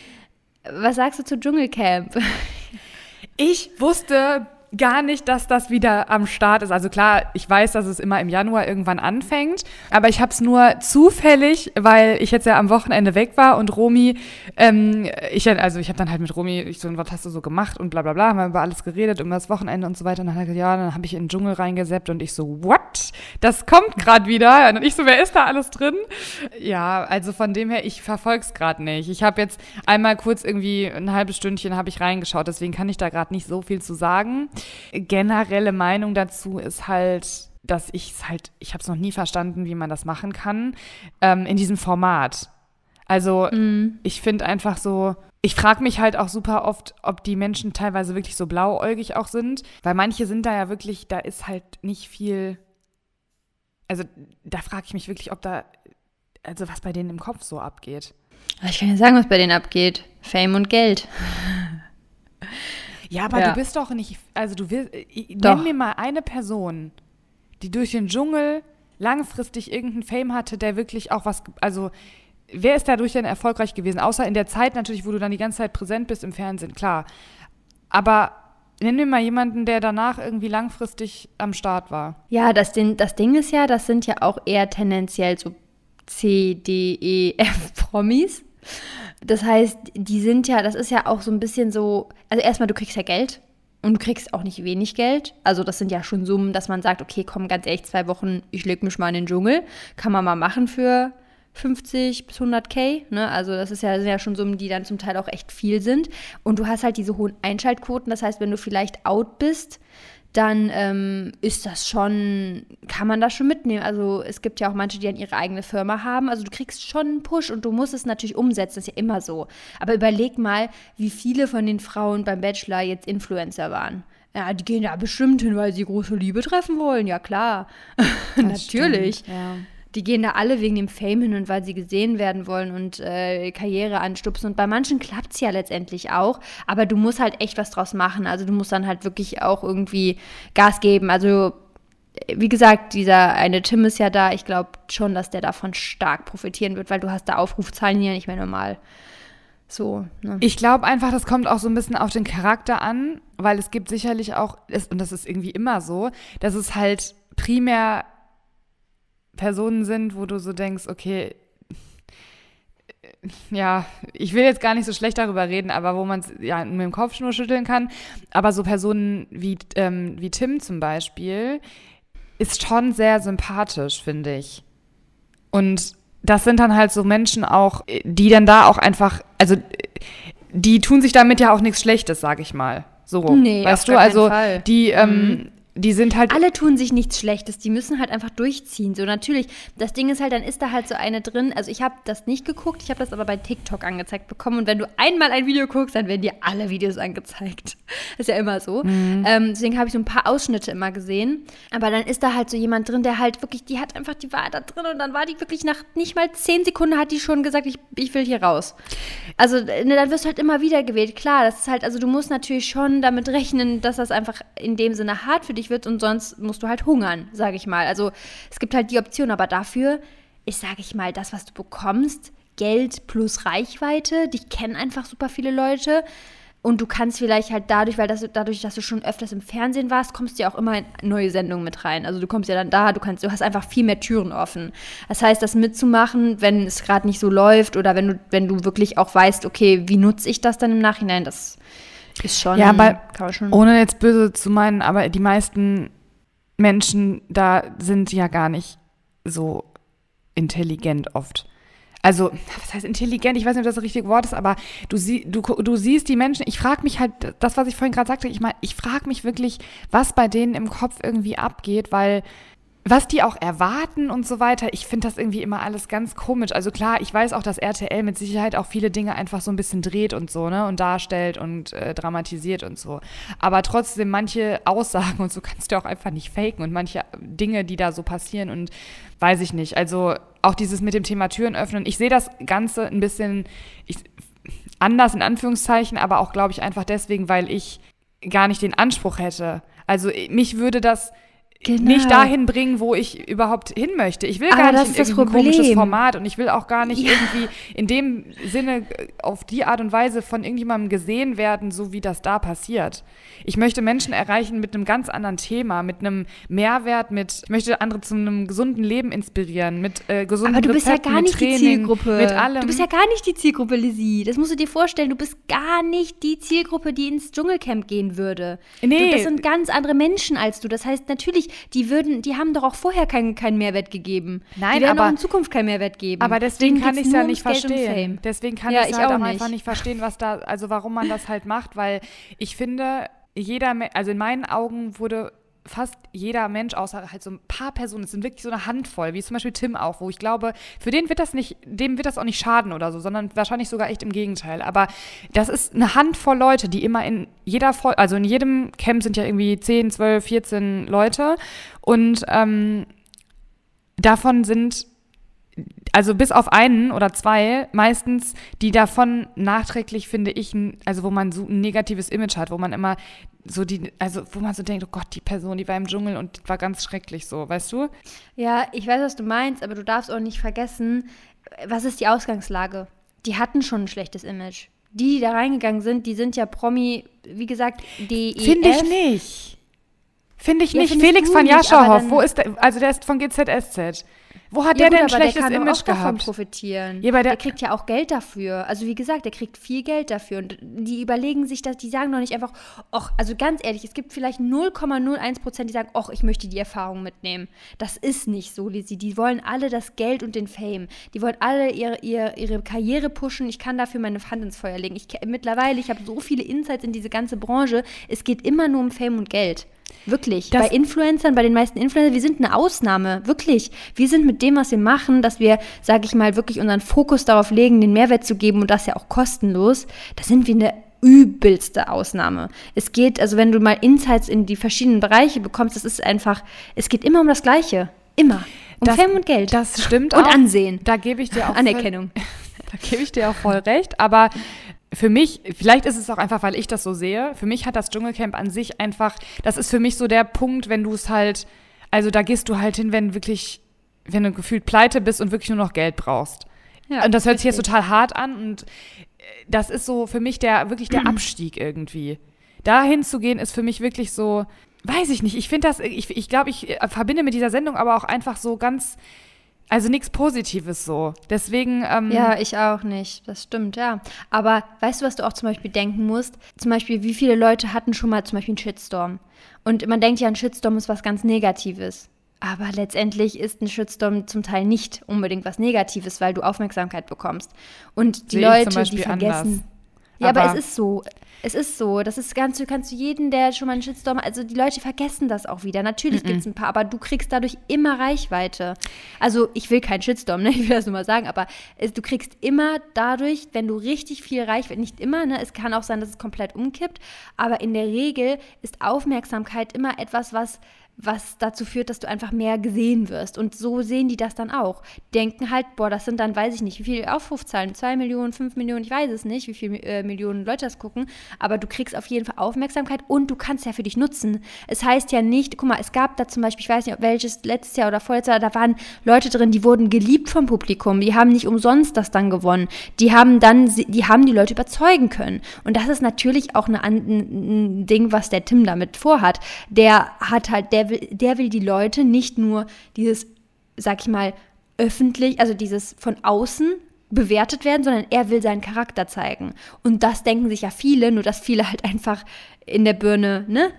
Was sagst du zu Dschungelcamp? Ich wusste gar nicht, dass das wieder am Start ist. Also klar, ich weiß, dass es immer im Januar irgendwann anfängt, aber ich habe es nur zufällig, weil ich jetzt ja am Wochenende weg war und Romi, ähm, ich also ich habe dann halt mit Romi, ich so, was hast du so gemacht und bla bla bla, haben wir über alles geredet, über das Wochenende und so weiter. Und dann hat er gesagt, ja, dann habe ich in den Dschungel reingeseppt und ich so, what? Das kommt gerade wieder. Und ich so, wer ist da alles drin? Ja, also von dem her, ich verfolge es gerade nicht. Ich habe jetzt einmal kurz irgendwie ein halbes Stündchen habe ich reingeschaut, deswegen kann ich da gerade nicht so viel zu sagen generelle Meinung dazu ist halt, dass ich es halt, ich habe es noch nie verstanden, wie man das machen kann, ähm, in diesem Format. Also mm. ich finde einfach so, ich frage mich halt auch super oft, ob die Menschen teilweise wirklich so blauäugig auch sind, weil manche sind da ja wirklich, da ist halt nicht viel, also da frage ich mich wirklich, ob da, also was bei denen im Kopf so abgeht. Ich kann ja sagen, was bei denen abgeht. Fame und Geld. Ja, aber ja. du bist doch nicht, also du willst, äh, nenn mir mal eine Person, die durch den Dschungel langfristig irgendeinen Fame hatte, der wirklich auch was, also wer ist dadurch denn erfolgreich gewesen? Außer in der Zeit natürlich, wo du dann die ganze Zeit präsent bist im Fernsehen, klar. Aber nenn mir mal jemanden, der danach irgendwie langfristig am Start war. Ja, das, den, das Ding ist ja, das sind ja auch eher tendenziell so C, D, E, F Promis. Das heißt, die sind ja, das ist ja auch so ein bisschen so, also erstmal, du kriegst ja Geld und du kriegst auch nicht wenig Geld. Also das sind ja schon Summen, dass man sagt, okay, komm, ganz ehrlich, zwei Wochen, ich leg mich mal in den Dschungel. Kann man mal machen für 50 bis 100 K. Ne? Also das ist ja, sind ja schon Summen, die dann zum Teil auch echt viel sind. Und du hast halt diese hohen Einschaltquoten. Das heißt, wenn du vielleicht out bist, dann ähm, ist das schon, kann man das schon mitnehmen. Also es gibt ja auch manche, die dann ihre eigene Firma haben. Also du kriegst schon einen Push und du musst es natürlich umsetzen, das ist ja immer so. Aber überleg mal, wie viele von den Frauen beim Bachelor jetzt Influencer waren. Ja, die gehen da bestimmt hin, weil sie große Liebe treffen wollen. Ja, klar. [LAUGHS] Natürlich. Stimmt, ja die gehen da alle wegen dem Fame hin und weil sie gesehen werden wollen und äh, Karriere anstupsen. Und bei manchen klappt es ja letztendlich auch, aber du musst halt echt was draus machen. Also du musst dann halt wirklich auch irgendwie Gas geben. Also wie gesagt, dieser eine Tim ist ja da. Ich glaube schon, dass der davon stark profitieren wird, weil du hast da Aufrufzahlen ja nicht mehr normal. So. Ne? Ich glaube einfach, das kommt auch so ein bisschen auf den Charakter an, weil es gibt sicherlich auch, und das ist irgendwie immer so, dass es halt primär Personen sind, wo du so denkst, okay, ja, ich will jetzt gar nicht so schlecht darüber reden, aber wo man es ja mit dem Kopf nur schütteln kann. Aber so Personen wie, ähm, wie Tim zum Beispiel ist schon sehr sympathisch, finde ich. Und das sind dann halt so Menschen auch, die dann da auch einfach, also die tun sich damit ja auch nichts Schlechtes, sag ich mal. So, nee, weißt du, also Fall. die ähm, mhm die sind halt. Alle tun sich nichts Schlechtes, die müssen halt einfach durchziehen. So natürlich, das Ding ist halt, dann ist da halt so eine drin. Also ich habe das nicht geguckt, ich habe das aber bei TikTok angezeigt bekommen. Und wenn du einmal ein Video guckst, dann werden dir alle Videos angezeigt. [LAUGHS] ist ja immer so. Mhm. Ähm, deswegen habe ich so ein paar Ausschnitte immer gesehen. Aber dann ist da halt so jemand drin, der halt wirklich, die hat einfach, die war da drin und dann war die wirklich nach nicht mal zehn Sekunden hat die schon gesagt, ich, ich will hier raus. Also ne, dann wirst du halt immer wieder gewählt. Klar, das ist halt, also du musst natürlich schon damit rechnen, dass das einfach in dem Sinne hart für dich wird und sonst musst du halt hungern, sage ich mal. Also es gibt halt die Option, aber dafür ist, sage ich mal, das, was du bekommst, Geld plus Reichweite. Dich kennen einfach super viele Leute. Und du kannst vielleicht halt dadurch, weil das, dadurch, dass du schon öfters im Fernsehen warst, kommst du ja auch immer in neue Sendungen mit rein. Also du kommst ja dann da, du kannst, du hast einfach viel mehr Türen offen. Das heißt, das mitzumachen, wenn es gerade nicht so läuft oder wenn du, wenn du wirklich auch weißt, okay, wie nutze ich das dann im Nachhinein, das ist schon. Ja, aber ohne jetzt böse zu meinen, aber die meisten Menschen da sind ja gar nicht so intelligent oft. Also, was heißt intelligent? Ich weiß nicht, ob das das richtige Wort ist, aber du, sie, du, du siehst die Menschen, ich frage mich halt, das, was ich vorhin gerade sagte, ich meine, ich frage mich wirklich, was bei denen im Kopf irgendwie abgeht, weil was die auch erwarten und so weiter, ich finde das irgendwie immer alles ganz komisch. Also klar, ich weiß auch, dass RTL mit Sicherheit auch viele Dinge einfach so ein bisschen dreht und so, ne, und darstellt und äh, dramatisiert und so. Aber trotzdem, manche Aussagen und so kannst du auch einfach nicht faken und manche Dinge, die da so passieren und weiß ich nicht. Also auch dieses mit dem Thema Türen öffnen. Ich sehe das Ganze ein bisschen ich, anders in Anführungszeichen, aber auch, glaube ich, einfach deswegen, weil ich gar nicht den Anspruch hätte. Also mich würde das genau. nicht dahin bringen, wo ich überhaupt hin möchte. Ich will Aber gar nicht in irgendein komisches Format und ich will auch gar nicht ja. irgendwie in dem Sinne äh, auf die Art und Weise von irgendjemandem gesehen werden, so wie das da passiert. Ich möchte Menschen erreichen mit einem ganz anderen Thema, mit einem Mehrwert, mit ich möchte andere zu einem gesunden Leben inspirieren, mit äh, gesunden Aber du bist Rezepten, ja gar nicht Training, die Zielgruppe. Mit allem. Du bist ja gar nicht die Zielgruppe, Lizzie. Das musst du dir vorstellen. Du bist gar nicht die Zielgruppe, die ins Dschungelcamp gehen würde. Nee. Du, das sind ganz andere Menschen als du. Das heißt, natürlich, die würden, die haben doch auch vorher keinen kein Mehrwert gegeben. Nein, die werden aber, auch in Zukunft keinen Mehrwert geben. Aber deswegen kann ich es ja nicht verstehen. Deswegen kann ja, ich es halt auch, auch einfach nicht verstehen, was da, also warum man das halt macht, weil ich finde, jeder, also in meinen Augen wurde fast jeder Mensch, außer halt so ein paar Personen, es sind wirklich so eine Handvoll, wie zum Beispiel Tim auch, wo ich glaube, für den wird das nicht, dem wird das auch nicht schaden oder so, sondern wahrscheinlich sogar echt im Gegenteil. Aber das ist eine Handvoll Leute, die immer in jeder, also in jedem Camp sind ja irgendwie 10, 12, 14 Leute und ähm, davon sind also bis auf einen oder zwei meistens, die davon nachträglich, finde ich, also wo man so ein negatives Image hat, wo man immer so die, also wo man so denkt, oh Gott, die Person, die war im Dschungel und war ganz schrecklich so, weißt du? Ja, ich weiß, was du meinst, aber du darfst auch nicht vergessen, was ist die Ausgangslage? Die hatten schon ein schlechtes Image. Die, die da reingegangen sind, die sind ja Promi, wie gesagt, die Finde ich nicht. Finde ich ja, nicht. Felix von Jascherhoff, wo ist der? Also der ist von GZSZ. Wo hat ja, der denn ein schlechtes der kann Image auch gehabt? davon profitieren. Ja, der, der, kriegt ja auch Geld dafür. Also wie gesagt, der kriegt viel Geld dafür. Und die überlegen sich das, die sagen doch nicht einfach, ach, also ganz ehrlich, es gibt vielleicht 0,01 Prozent, die sagen, ach, ich möchte die Erfahrung mitnehmen. Das ist nicht so, Lizzie. Die wollen alle das Geld und den Fame. Die wollen alle ihre, ihre, ihre Karriere pushen. Ich kann dafür meine Hand ins Feuer legen. Ich, mittlerweile, ich habe so viele Insights in diese ganze Branche. Es geht immer nur um Fame und Geld. Wirklich. Das bei Influencern, bei den meisten Influencern, wir sind eine Ausnahme. Wirklich. Wir sind mit dem, was wir machen, dass wir, sage ich mal, wirklich unseren Fokus darauf legen, den Mehrwert zu geben und das ja auch kostenlos. Da sind wir eine übelste Ausnahme. Es geht, also wenn du mal Insights in die verschiedenen Bereiche bekommst, das ist einfach, es geht immer um das Gleiche. Immer. Um das, Fame und Geld. Das stimmt und auch. Und Ansehen. Da gebe ich dir auch Anerkennung. Voll, [LAUGHS] da gebe ich dir auch voll recht. Aber für mich, vielleicht ist es auch einfach, weil ich das so sehe, für mich hat das Dschungelcamp an sich einfach, das ist für mich so der Punkt, wenn du es halt, also da gehst du halt hin, wenn wirklich, wenn du gefühlt pleite bist und wirklich nur noch Geld brauchst. Ja, und das hört sich jetzt total hart an und äh, das ist so für mich der wirklich der [CLEARS THROAT] Abstieg irgendwie. Da hinzugehen ist für mich wirklich so, weiß ich nicht, ich finde das, ich, ich glaube, ich äh, verbinde mit dieser Sendung aber auch einfach so ganz, also nichts Positives so. Deswegen. Ähm ja, ich auch nicht. Das stimmt, ja. Aber weißt du, was du auch zum Beispiel denken musst? Zum Beispiel, wie viele Leute hatten schon mal zum Beispiel einen Shitstorm? Und man denkt ja, ein Shitstorm ist was ganz Negatives. Aber letztendlich ist ein Shitstorm zum Teil nicht unbedingt was Negatives, weil du Aufmerksamkeit bekommst. Und die Leute, die vergessen. Anders. Ja, aber, aber, es ist so. Es ist so. Das ist ganz, du kannst du jeden, der schon mal einen Shitstorm, also die Leute vergessen das auch wieder. Natürlich mm -mm. gibt es ein paar, aber du kriegst dadurch immer Reichweite. Also ich will keinen Shitstorm, ne? [LAUGHS] Ich will das nur mal sagen, aber es, du kriegst immer dadurch, wenn du richtig viel Reichweite, nicht immer, ne? Es kann auch sein, dass es komplett umkippt, aber in der Regel ist Aufmerksamkeit immer etwas, was was dazu führt, dass du einfach mehr gesehen wirst. Und so sehen die das dann auch. Denken halt, boah, das sind dann, weiß ich nicht, wie viele Aufrufzahlen, zwei Millionen, fünf Millionen, ich weiß es nicht, wie viele äh, Millionen Leute das gucken, aber du kriegst auf jeden Fall Aufmerksamkeit und du kannst ja für dich nutzen. Es heißt ja nicht, guck mal, es gab da zum Beispiel, ich weiß nicht, welches, letztes Jahr oder vorletztes Jahr, da waren Leute drin, die wurden geliebt vom Publikum, die haben nicht umsonst das dann gewonnen. Die haben dann, die haben die Leute überzeugen können. Und das ist natürlich auch eine, ein Ding, was der Tim damit vorhat. Der hat halt, der will, der will die Leute nicht nur dieses, sag ich mal, öffentlich, also dieses von außen bewertet werden, sondern er will seinen Charakter zeigen. Und das denken sich ja viele, nur dass viele halt einfach in der Birne, ne?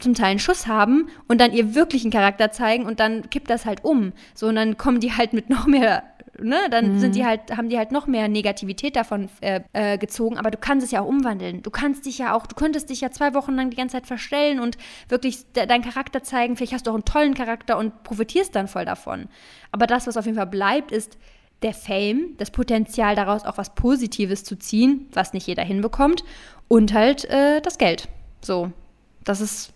zum Teil einen Schuss haben und dann ihr wirklichen Charakter zeigen und dann kippt das halt um. So, und dann kommen die halt mit noch mehr ne, dann mhm. sind die halt, haben die halt noch mehr Negativität davon äh, äh, gezogen, aber du kannst es ja auch umwandeln. Du kannst dich ja auch, du könntest dich ja zwei Wochen lang die ganze Zeit verstellen und wirklich de deinen Charakter zeigen. Vielleicht hast du auch einen tollen Charakter und profitierst dann voll davon. Aber das, was auf jeden Fall bleibt, ist der Fame, das Potenzial daraus auch was Positives zu ziehen, was nicht jeder hinbekommt, und halt äh, das Geld. So, das ist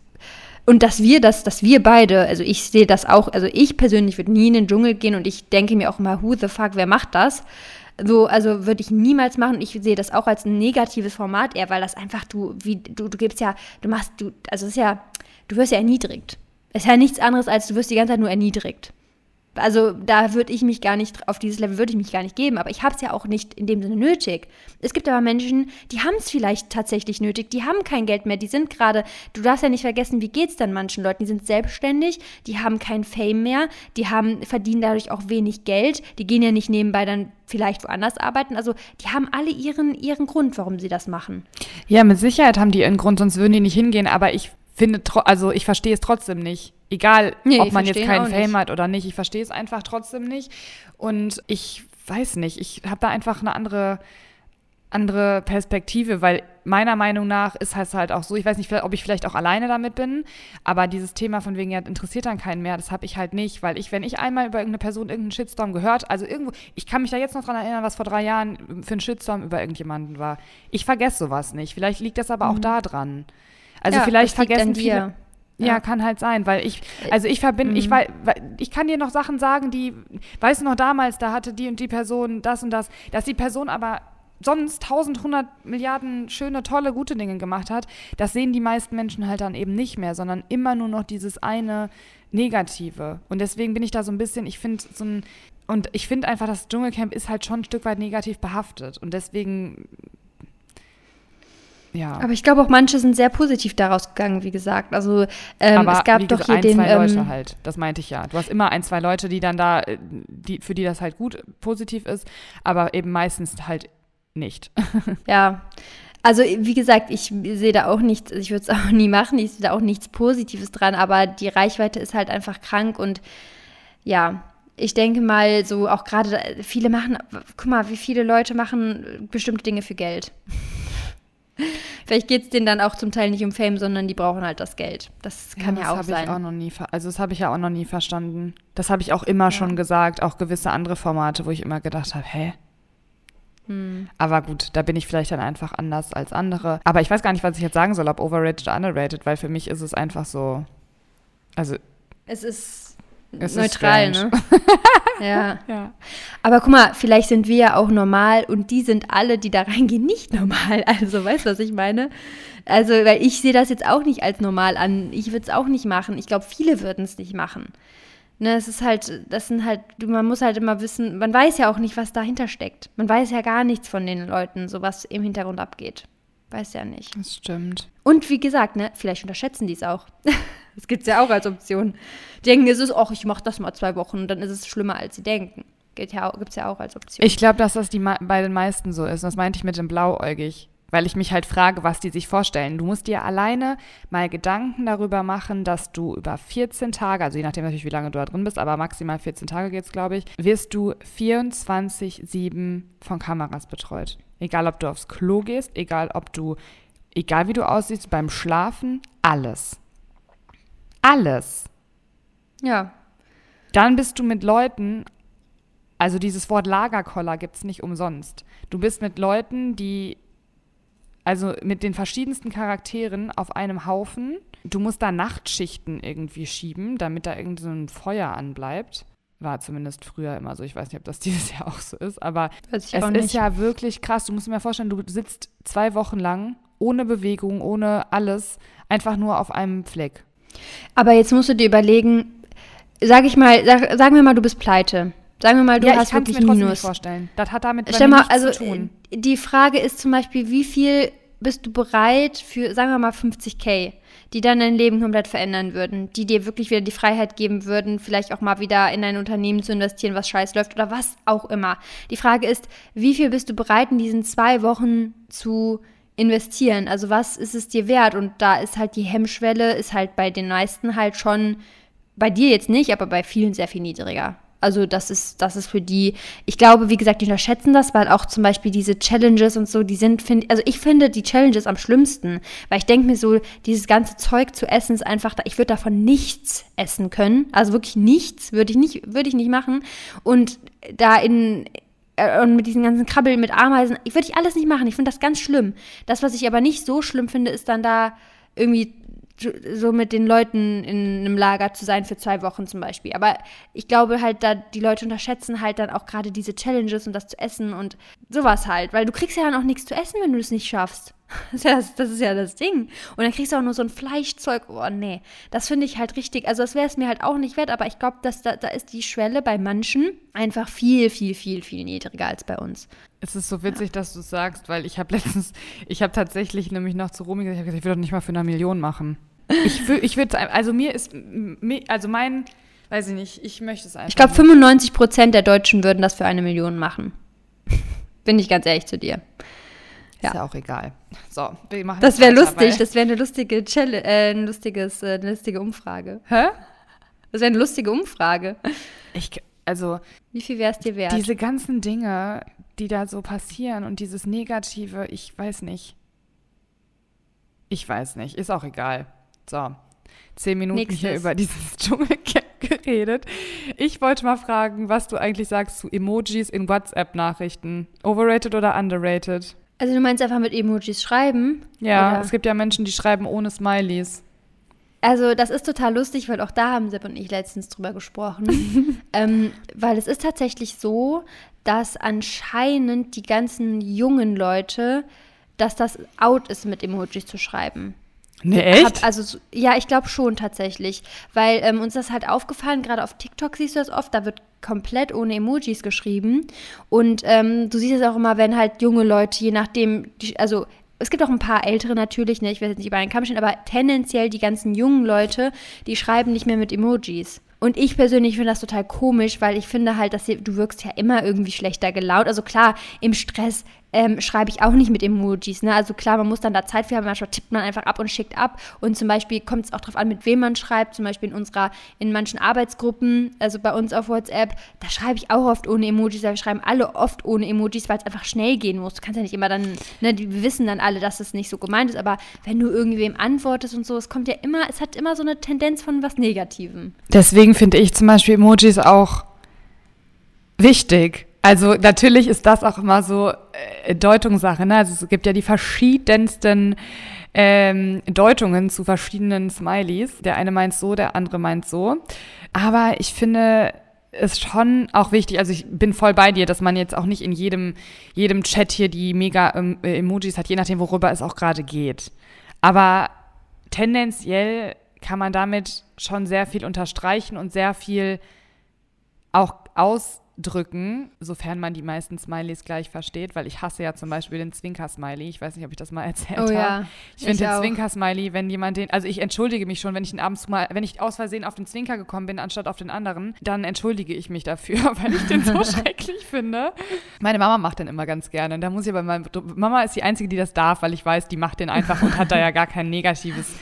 und dass wir das, dass wir beide, also ich sehe das auch, also ich persönlich würde nie in den Dschungel gehen und ich denke mir auch immer, who the fuck, wer macht das? So, also würde ich niemals machen. Ich sehe das auch als ein negatives Format eher, weil das einfach du, wie, du, du gibst ja, du machst, du, also es ist ja, du wirst ja erniedrigt. Es ist ja nichts anderes, als du wirst die ganze Zeit nur erniedrigt. Also da würde ich mich gar nicht, auf dieses Level würde ich mich gar nicht geben, aber ich habe es ja auch nicht in dem Sinne nötig. Es gibt aber Menschen, die haben es vielleicht tatsächlich nötig, die haben kein Geld mehr, die sind gerade, du darfst ja nicht vergessen, wie geht es dann manchen Leuten, die sind selbstständig, die haben kein Fame mehr, die haben, verdienen dadurch auch wenig Geld, die gehen ja nicht nebenbei dann vielleicht woanders arbeiten. Also die haben alle ihren, ihren Grund, warum sie das machen. Ja, mit Sicherheit haben die ihren Grund, sonst würden die nicht hingehen, aber ich finde, also ich verstehe es trotzdem nicht. Egal, nee, ob man jetzt keinen Fame hat oder nicht. Ich verstehe es einfach trotzdem nicht. Und ich weiß nicht, ich habe da einfach eine andere, andere Perspektive, weil meiner Meinung nach ist es halt auch so, ich weiß nicht, ob ich vielleicht auch alleine damit bin, aber dieses Thema von wegen, ja, interessiert dann keinen mehr, das habe ich halt nicht, weil ich, wenn ich einmal über irgendeine Person irgendeinen Shitstorm gehört, also irgendwo, ich kann mich da jetzt noch dran erinnern, was vor drei Jahren für einen Shitstorm über irgendjemanden war. Ich vergesse sowas nicht. Vielleicht liegt das aber mhm. auch da dran. Also ja, vielleicht vergessen viele. Ja. ja. kann halt sein, weil ich, also ich verbinde, mhm. ich weiß, ich kann dir noch Sachen sagen, die, weißt du noch damals, da hatte die und die Person das und das, dass die Person aber sonst 1100 Milliarden schöne, tolle, gute Dinge gemacht hat, das sehen die meisten Menschen halt dann eben nicht mehr, sondern immer nur noch dieses eine Negative. Und deswegen bin ich da so ein bisschen, ich finde so ein, und ich finde einfach, das Dschungelcamp ist halt schon ein Stück weit negativ behaftet. Und deswegen ja. Aber ich glaube auch manche sind sehr positiv daraus gegangen, wie gesagt. Also ähm, Aber es gab wie gesagt, doch hier ein, den. Zwei Leute ähm, halt. Das meinte ich ja. Du hast immer ein, zwei Leute, die dann da, äh, die, für die das halt gut positiv ist, aber eben meistens halt nicht. [LAUGHS] ja. Also wie gesagt, ich sehe da auch nichts, ich würde es [LAUGHS] auch nie machen, ich sehe da auch nichts Positives dran, aber die Reichweite ist halt einfach krank und ja, ich denke mal, so auch gerade viele machen, guck mal, wie viele Leute machen bestimmte Dinge für Geld. [LAUGHS] [LAUGHS] Vielleicht geht es denen dann auch zum Teil nicht um Fame, sondern die brauchen halt das Geld. Das kann ja, ja auch sein. Ich auch noch nie, also das habe ich ja auch noch nie verstanden. Das habe ich auch immer ja. schon gesagt, auch gewisse andere Formate, wo ich immer gedacht habe, hä? Hm. Aber gut, da bin ich vielleicht dann einfach anders als andere. Aber ich weiß gar nicht, was ich jetzt sagen soll, ob overrated oder underrated, weil für mich ist es einfach so. Also. Es ist es neutral, ist ne? [LAUGHS] Ja. Ja. Aber guck mal, vielleicht sind wir ja auch normal und die sind alle, die da reingehen, [LAUGHS] nicht normal. Also, weißt du, was ich meine? Also, weil ich sehe das jetzt auch nicht als normal an. Ich würde es auch nicht machen. Ich glaube, viele würden es nicht machen. Ne, es ist halt, das sind halt, man muss halt immer wissen, man weiß ja auch nicht, was dahinter steckt. Man weiß ja gar nichts von den Leuten, so was im Hintergrund abgeht. Weiß ja nicht. Das stimmt. Und wie gesagt, ne, vielleicht unterschätzen die es auch. [LAUGHS] Das gibt es ja auch als Option. Die denken, es ach, ich mache das mal zwei Wochen und dann ist es schlimmer, als sie denken. Gibt gibt's ja auch als Option. Ich glaube, dass das die, bei den meisten so ist. Das meinte ich mit dem Blauäugig. Weil ich mich halt frage, was die sich vorstellen. Du musst dir alleine mal Gedanken darüber machen, dass du über 14 Tage, also je nachdem natürlich, wie lange du da drin bist, aber maximal 14 Tage geht's, glaube ich, wirst du 24-7 von Kameras betreut. Egal, ob du aufs Klo gehst, egal, ob du, egal wie du aussiehst, beim Schlafen, alles. Alles. ja, Dann bist du mit Leuten, also dieses Wort Lagerkoller gibt es nicht umsonst. Du bist mit Leuten, die, also mit den verschiedensten Charakteren auf einem Haufen. Du musst da Nachtschichten irgendwie schieben, damit da irgend so ein Feuer anbleibt. War zumindest früher immer so. Ich weiß nicht, ob das [LAUGHS] dieses Jahr auch so ist, aber es ist ja wirklich krass. Du musst dir mal vorstellen, du sitzt zwei Wochen lang ohne Bewegung, ohne alles, einfach nur auf einem Fleck. Aber jetzt musst du dir überlegen, sag ich mal, sag, sagen wir mal, du bist pleite. Sagen wir mal, du ja, hast wirklich mir trotzdem nicht Minus. vorstellen. Das hat damit Stell mal, also zu tun. äh, die Frage ist zum Beispiel, wie viel bist du bereit für, sagen wir mal, 50k, die dann dein Leben komplett verändern würden, die dir wirklich wieder die Freiheit geben würden, vielleicht auch mal wieder in ein Unternehmen zu investieren, was scheiß läuft oder was auch immer. Die Frage ist, wie viel bist du bereit in diesen zwei Wochen zu investieren? Also was ist es dir wert? Und da ist halt die Hemmschwelle, ist halt bei den meisten halt schon, bei dir jetzt nicht, aber bei vielen sehr viel niedriger. Also das ist, das ist für die, ich glaube, wie gesagt, die unterschätzen das, weil auch zum Beispiel diese Challenges und so, die sind, find, also ich finde die Challenges am schlimmsten, weil ich denke mir so, dieses ganze Zeug zu essen ist einfach, ich würde davon nichts essen können, also wirklich nichts, würde ich nicht, würde ich nicht machen und da in, und mit diesen ganzen Krabbeln mit Ameisen, ich würde ich alles nicht machen, ich finde das ganz schlimm. Das, was ich aber nicht so schlimm finde, ist dann da irgendwie so mit den Leuten in einem Lager zu sein für zwei Wochen zum Beispiel. Aber ich glaube halt, da die Leute unterschätzen halt dann auch gerade diese Challenges und das zu essen und sowas halt, weil du kriegst ja dann auch nichts zu essen, wenn du es nicht schaffst. [LAUGHS] Das ist, ja das, ist ja das Ding. Und dann kriegst du auch nur so ein Fleischzeug. Oh nee, das finde ich halt richtig. Also das wäre es mir halt auch nicht wert, aber ich glaube, dass da, da ist die Schwelle bei manchen einfach viel, viel, viel, viel niedriger als bei uns. Es ist so witzig, dass du es sagst, weil ich habe [LAUGHS] letztens, ich habe tatsächlich nämlich noch zu Romy gesagt, ich gesagt, ich will doch nicht mal für eine Million machen. Ich, ich würde, also mir ist, also mein, weiß ich nicht, ich möchte es einfach. Ich glaube, nicht. 95 Prozent der Deutschen würden das für eine Million machen. [LAUGHS] Bin ich ganz ehrlich zu dir. Ist ja. ja auch egal. So, wir machen Das wäre lustig. Das wäre eine lustige Challenge, äh, ein lustiges, äh, eine lustige Umfrage. Hä? Das wäre eine lustige Umfrage. Ich, also Wie viel wäre es dir wert? diese ganzen Dinge, die da so passieren und dieses Negative, ich weiß nicht. Ich weiß nicht, ist auch egal. So, zehn Minuten Nächstes. hier über dieses [LAUGHS] Dschungelcamp geredet. Ich wollte mal fragen, was du eigentlich sagst zu Emojis in WhatsApp-Nachrichten. Overrated oder underrated? Also du meinst einfach mit Emojis schreiben? Ja, Oder? es gibt ja Menschen, die schreiben ohne Smileys. Also das ist total lustig, weil auch da haben Sepp und ich letztens drüber gesprochen. [LAUGHS] ähm, weil es ist tatsächlich so, dass anscheinend die ganzen jungen Leute, dass das out ist, mit Emojis zu schreiben. Nee, Hab, also so- ja, ich glaube schon tatsächlich, weil ähm, uns das halt aufgefallen, gerade auf TikTok siehst du das oft, da wird komplett ohne Emojis geschrieben und ähm, du siehst es auch immer, wenn halt junge Leute, je nachdem, die, also es gibt auch ein paar ältere natürlich, ne, ich will jetzt nicht über einen Kamm stehen, aber tendenziell die ganzen jungen Leute, die schreiben nicht mehr mit Emojis. Und ich persönlich finde das total komisch, weil ich finde halt, dass du wirkst ja immer irgendwie schlechter gelaunt. Also klar, im Stress ähm, schreibe ich auch nicht mit Emojis. Ne? Also klar, man muss dann da Zeit für haben. Manchmal tippt man einfach ab und schickt ab. Und zum Beispiel kommt es auch darauf an, mit wem man schreibt. Zum Beispiel in unserer, in manchen Arbeitsgruppen, also bei uns auf WhatsApp, da schreibe ich auch oft ohne Emojis. Da schreiben alle oft ohne Emojis, weil es einfach schnell gehen muss. Du kannst ja nicht immer dann, ne, die wissen dann alle, dass es nicht so gemeint ist. Aber wenn du irgendwem antwortest und so, es kommt ja immer, es hat immer so eine Tendenz von was Negativem. Deswegen finde ich zum Beispiel Emojis auch wichtig. Also natürlich ist das auch immer so äh, Deutungssache. Ne? Also es gibt ja die verschiedensten ähm, Deutungen zu verschiedenen Smileys. Der eine meint so, der andere meint so. Aber ich finde, ist schon auch wichtig. Also ich bin voll bei dir, dass man jetzt auch nicht in jedem, jedem Chat hier die mega ähm, äh, Emojis hat, je nachdem, worüber es auch gerade geht. Aber tendenziell kann man damit schon sehr viel unterstreichen und sehr viel auch aus drücken, sofern man die meisten Smileys gleich versteht, weil ich hasse ja zum Beispiel den Zwinker-Smiley. Ich weiß nicht, ob ich das mal erzählt oh, habe. Ja. Ich finde den Zwinker-Smiley, wenn jemand den, also ich entschuldige mich schon, wenn ich ihn abends mal, wenn ich aus Versehen auf den Zwinker gekommen bin, anstatt auf den anderen, dann entschuldige ich mich dafür, [LAUGHS] weil ich den so [LAUGHS] schrecklich finde. Meine Mama macht den immer ganz gerne. Und da muss ich aber mal, Mama ist die Einzige, die das darf, weil ich weiß, die macht den einfach und hat da ja gar kein negatives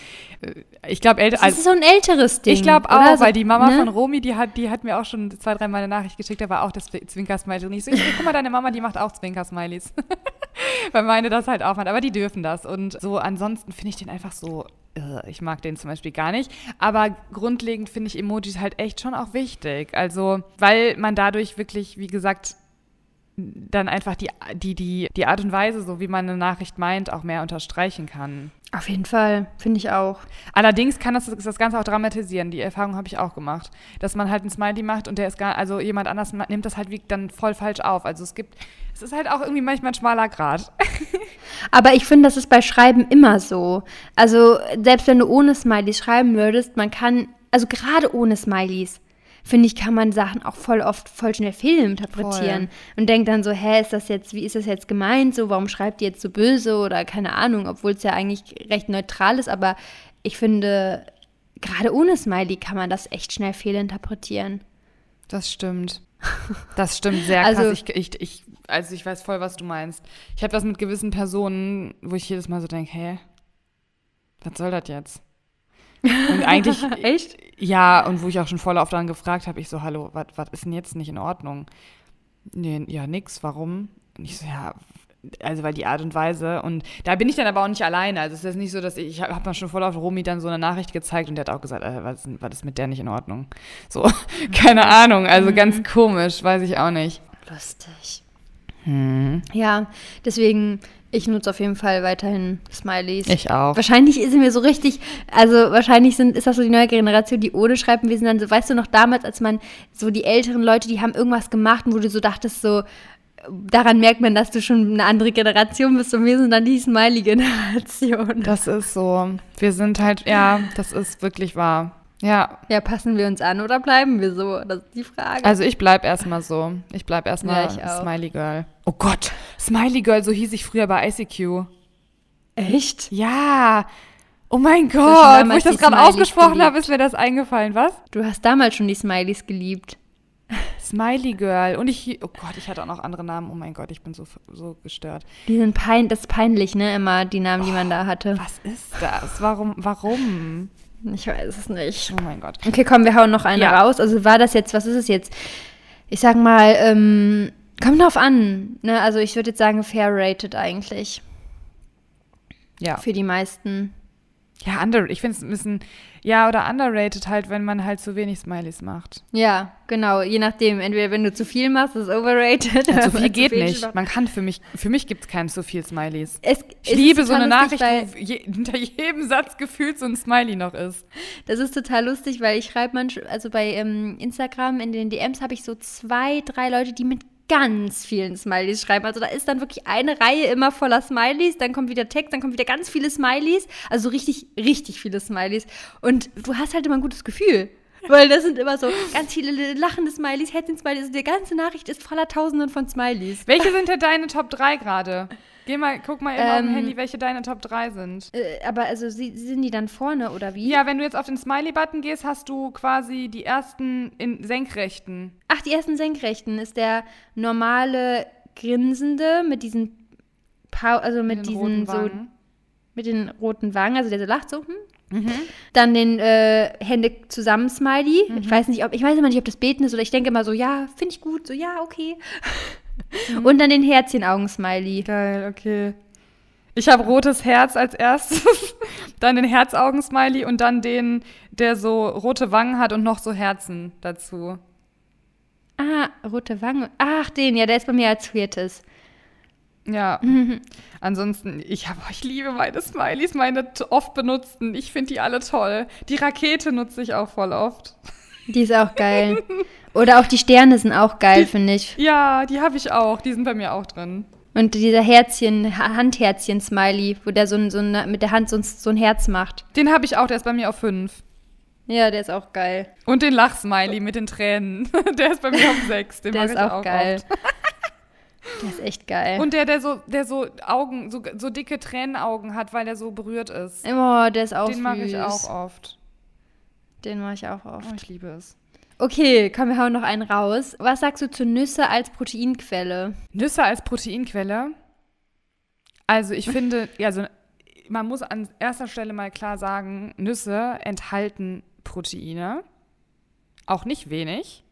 ich glaube, älter. Das ist so ein älteres Ding. Ich glaube auch, so, weil die Mama ne? von Romy, die hat, die hat mir auch schon zwei, drei Mal eine Nachricht geschickt, da war auch das Zwinker-Smiley. Und ich so, ich, guck mal, deine Mama, die macht auch Zwinker-Smileys. [LAUGHS] weil meine das halt auch macht. Aber die dürfen das. Und so ansonsten finde ich den einfach so. Ich mag den zum Beispiel gar nicht. Aber grundlegend finde ich Emojis halt echt schon auch wichtig. Also, weil man dadurch wirklich, wie gesagt, dann einfach die, die, die, die Art und Weise, so wie man eine Nachricht meint, auch mehr unterstreichen kann. Auf jeden Fall, finde ich auch. Allerdings kann das das Ganze auch dramatisieren. Die Erfahrung habe ich auch gemacht. Dass man halt ein Smiley macht und der ist gar, also jemand anders nimmt das halt wie dann voll falsch auf. Also es gibt, es ist halt auch irgendwie manchmal ein schmaler Grad. [LAUGHS] Aber ich finde, das ist bei Schreiben immer so. Also selbst wenn du ohne Smileys schreiben würdest, man kann, also gerade ohne Smileys, finde ich, kann man Sachen auch voll oft voll schnell fehlinterpretieren voll. und denkt dann so, hä, ist das jetzt, wie ist das jetzt gemeint? So, warum schreibt die jetzt so böse oder keine Ahnung, obwohl es ja eigentlich recht neutral ist, aber ich finde, gerade ohne Smiley kann man das echt schnell fehlinterpretieren. Das stimmt. Das stimmt [LAUGHS] sehr krass. Also, ich, ich, ich, also ich weiß voll, was du meinst. Ich habe das mit gewissen Personen, wo ich jedes Mal so denke, hä, was soll das jetzt? Und eigentlich. [LAUGHS] Echt? Ja, und wo ich auch schon voll oft dann gefragt habe, ich so, hallo, was ist denn jetzt nicht in Ordnung? Nee, ja, nix, warum? Und ich so, ja, also weil die Art und Weise und da bin ich dann aber auch nicht alleine. Also es ist nicht so, dass ich, ich habe mal schon voll auf Romy dann so eine Nachricht gezeigt und der hat auch gesagt, äh, was, was ist mit der nicht in Ordnung? So, [LAUGHS] keine Ahnung, also mhm. ganz komisch, weiß ich auch nicht. Lustig. Hm. Ja, deswegen ich nutze auf jeden Fall weiterhin Smileys. Ich auch. Wahrscheinlich sind wir so richtig, also wahrscheinlich sind, ist das so die neue Generation, die ohne schreiben. Wir sind dann so, weißt du noch damals, als man so die älteren Leute, die haben irgendwas gemacht, wo du so dachtest, so, daran merkt man, dass du schon eine andere Generation bist und wir sind dann die Smiley-Generation. Das ist so. Wir sind halt, ja, das ist wirklich wahr. Ja. Ja, passen wir uns an oder bleiben wir so? Das ist die Frage. Also ich bleib erstmal so. Ich bleib erstmal ja, Smiley Girl. Oh Gott, Smiley Girl, so hieß ich früher bei ICQ. Echt? Ja. Oh mein Gott, wo ich das gerade ausgesprochen habe, ist mir das eingefallen, was? Du hast damals schon die Smileys geliebt. Smiley Girl. Und ich, oh Gott, ich hatte auch noch andere Namen. Oh mein Gott, ich bin so, so gestört. Die sind pein, das ist peinlich, ne, immer die Namen, oh, die man da hatte. Was ist das? Warum, warum? Ich weiß es nicht. Oh mein Gott. Okay, komm, wir hauen noch eine ja. raus. Also war das jetzt, was ist es jetzt? Ich sag mal, ähm, kommt drauf an. Ne? Also ich würde jetzt sagen, fair rated eigentlich. Ja. Für die meisten. Ja, under, ich finde es ein bisschen, ja, oder underrated halt, wenn man halt zu wenig Smileys macht. Ja, genau. Je nachdem. Entweder wenn du zu viel machst, ist es overrated. Ja, zu [LAUGHS] viel geht zu viel nicht. Man kann für mich, für mich gibt es keinen zu viel Smileys. Es, ich liebe so eine Nachricht, wo je, [LAUGHS] hinter jedem Satz gefühlt so ein Smiley noch ist. Das ist total lustig, weil ich schreibe manchmal, also bei ähm, Instagram in den DMs habe ich so zwei, drei Leute, die mit ganz vielen Smileys schreiben. Also da ist dann wirklich eine Reihe immer voller Smileys, dann kommt wieder Text, dann kommt wieder ganz viele Smileys. Also richtig, richtig viele Smileys. Und du hast halt immer ein gutes Gefühl. Weil das sind immer so ganz viele lachende Smileys, Herzchen-Smileys. Die ganze Nachricht ist voller Tausenden von Smileys. Welche sind denn deine Top 3 gerade? Geh mal, guck mal eben ähm, auf dem ähm, Handy, welche deine Top 3 sind. Äh, aber also sie, sind die dann vorne oder wie? Ja, wenn du jetzt auf den Smiley-Button gehst, hast du quasi die ersten in senkrechten. Ach, die ersten senkrechten ist der normale Grinsende mit diesen pa also mit, mit diesen so mit den roten Wangen, also der so lacht so. Hm? Mhm. Dann den äh, Hände zusammen Smiley. Mhm. Ich weiß nicht, ob ich weiß immer nicht, ob das Beten ist oder ich denke immer so, ja, finde ich gut, so ja, okay. [LAUGHS] Mhm. Und dann den Herzchen-Augen-Smiley. Geil, okay. Ich habe rotes Herz als erstes, [LAUGHS] dann den Herzaugen-Smiley und dann den, der so rote Wangen hat und noch so Herzen dazu. Ah, rote Wangen. Ach, den, ja, der ist bei mir als viertes. Ja. Ansonsten, ich, hab, ich liebe meine Smileys, meine oft benutzten. Ich finde die alle toll. Die Rakete nutze ich auch voll oft. Die ist auch geil. Oder auch die Sterne sind auch geil, finde ich. Ja, die habe ich auch. Die sind bei mir auch drin. Und dieser Herzchen, Handherzchen-Smiley, wo der so, ein, so ein, mit der Hand so ein, so ein Herz macht. Den habe ich auch, der ist bei mir auf fünf. Ja, der ist auch geil. Und den Lachsmiley mit den Tränen. [LAUGHS] Der ist bei mir auf sechs. Den der ist auch, auch geil. oft. [LAUGHS] Der ist echt geil. Und der, der so, der so Augen, so, so dicke Tränenaugen hat, weil der so berührt ist. oh, der ist auch Den süß. mag ich auch oft. Den mag ich auch Oh, oft. ich liebe es. Okay, komm, wir hauen noch einen raus. Was sagst du zu Nüsse als Proteinquelle? Nüsse als Proteinquelle. Also ich finde, also man muss an erster Stelle mal klar sagen, Nüsse enthalten Proteine. Auch nicht wenig.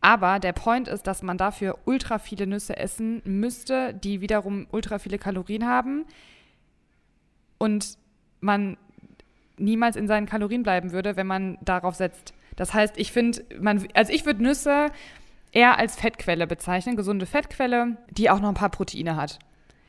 Aber der Point ist, dass man dafür ultra viele Nüsse essen müsste, die wiederum ultra viele Kalorien haben. Und man niemals in seinen Kalorien bleiben würde, wenn man darauf setzt. Das heißt, ich finde, man, also ich würde Nüsse eher als Fettquelle bezeichnen, gesunde Fettquelle, die auch noch ein paar Proteine hat.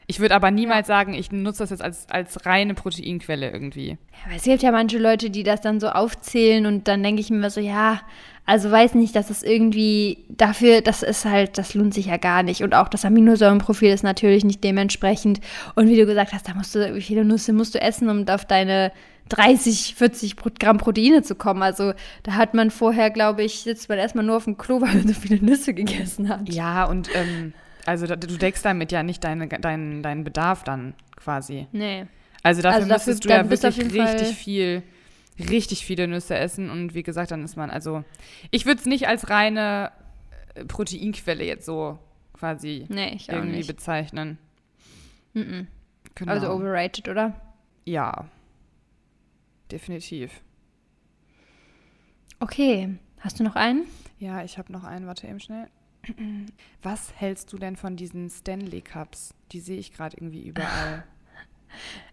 Ich würde aber niemals sagen, ich nutze das jetzt als, als reine Proteinquelle irgendwie. Ja, es gibt ja manche Leute, die das dann so aufzählen und dann denke ich mir so, ja, also weiß nicht, dass es irgendwie dafür, das ist halt, das lohnt sich ja gar nicht. Und auch das Aminosäurenprofil ist natürlich nicht dementsprechend. Und wie du gesagt hast, da musst du, wie viele Nüsse musst du essen, um auf deine 30, 40 Pro- Gramm Proteine zu kommen. Also da hat man vorher, glaube ich, sitzt man erstmal nur auf dem Klo, [LAUGHS] weil man so viele Nüsse gegessen hat. Ja, und ähm, also da, du deckst damit ja nicht deine, deinen, deinen Bedarf dann quasi. Nee. Also dafür Also dafür- müsstest du ja bist du auf wirklich richtig Fall- viel, richtig viele Nüsse essen. Und wie gesagt, dann ist man, also ich würde es nicht als reine äh, Proteinquelle jetzt so quasi Nee, irgendwie nicht. bezeichnen. Mhm. Genau. Also overrated, oder? ja. Definitiv. Okay. Hast du noch einen? Ja, ich habe noch einen, warte eben schnell. Was hältst du denn von diesen Stanley Cups? Die sehe ich gerade irgendwie überall. [LAUGHS]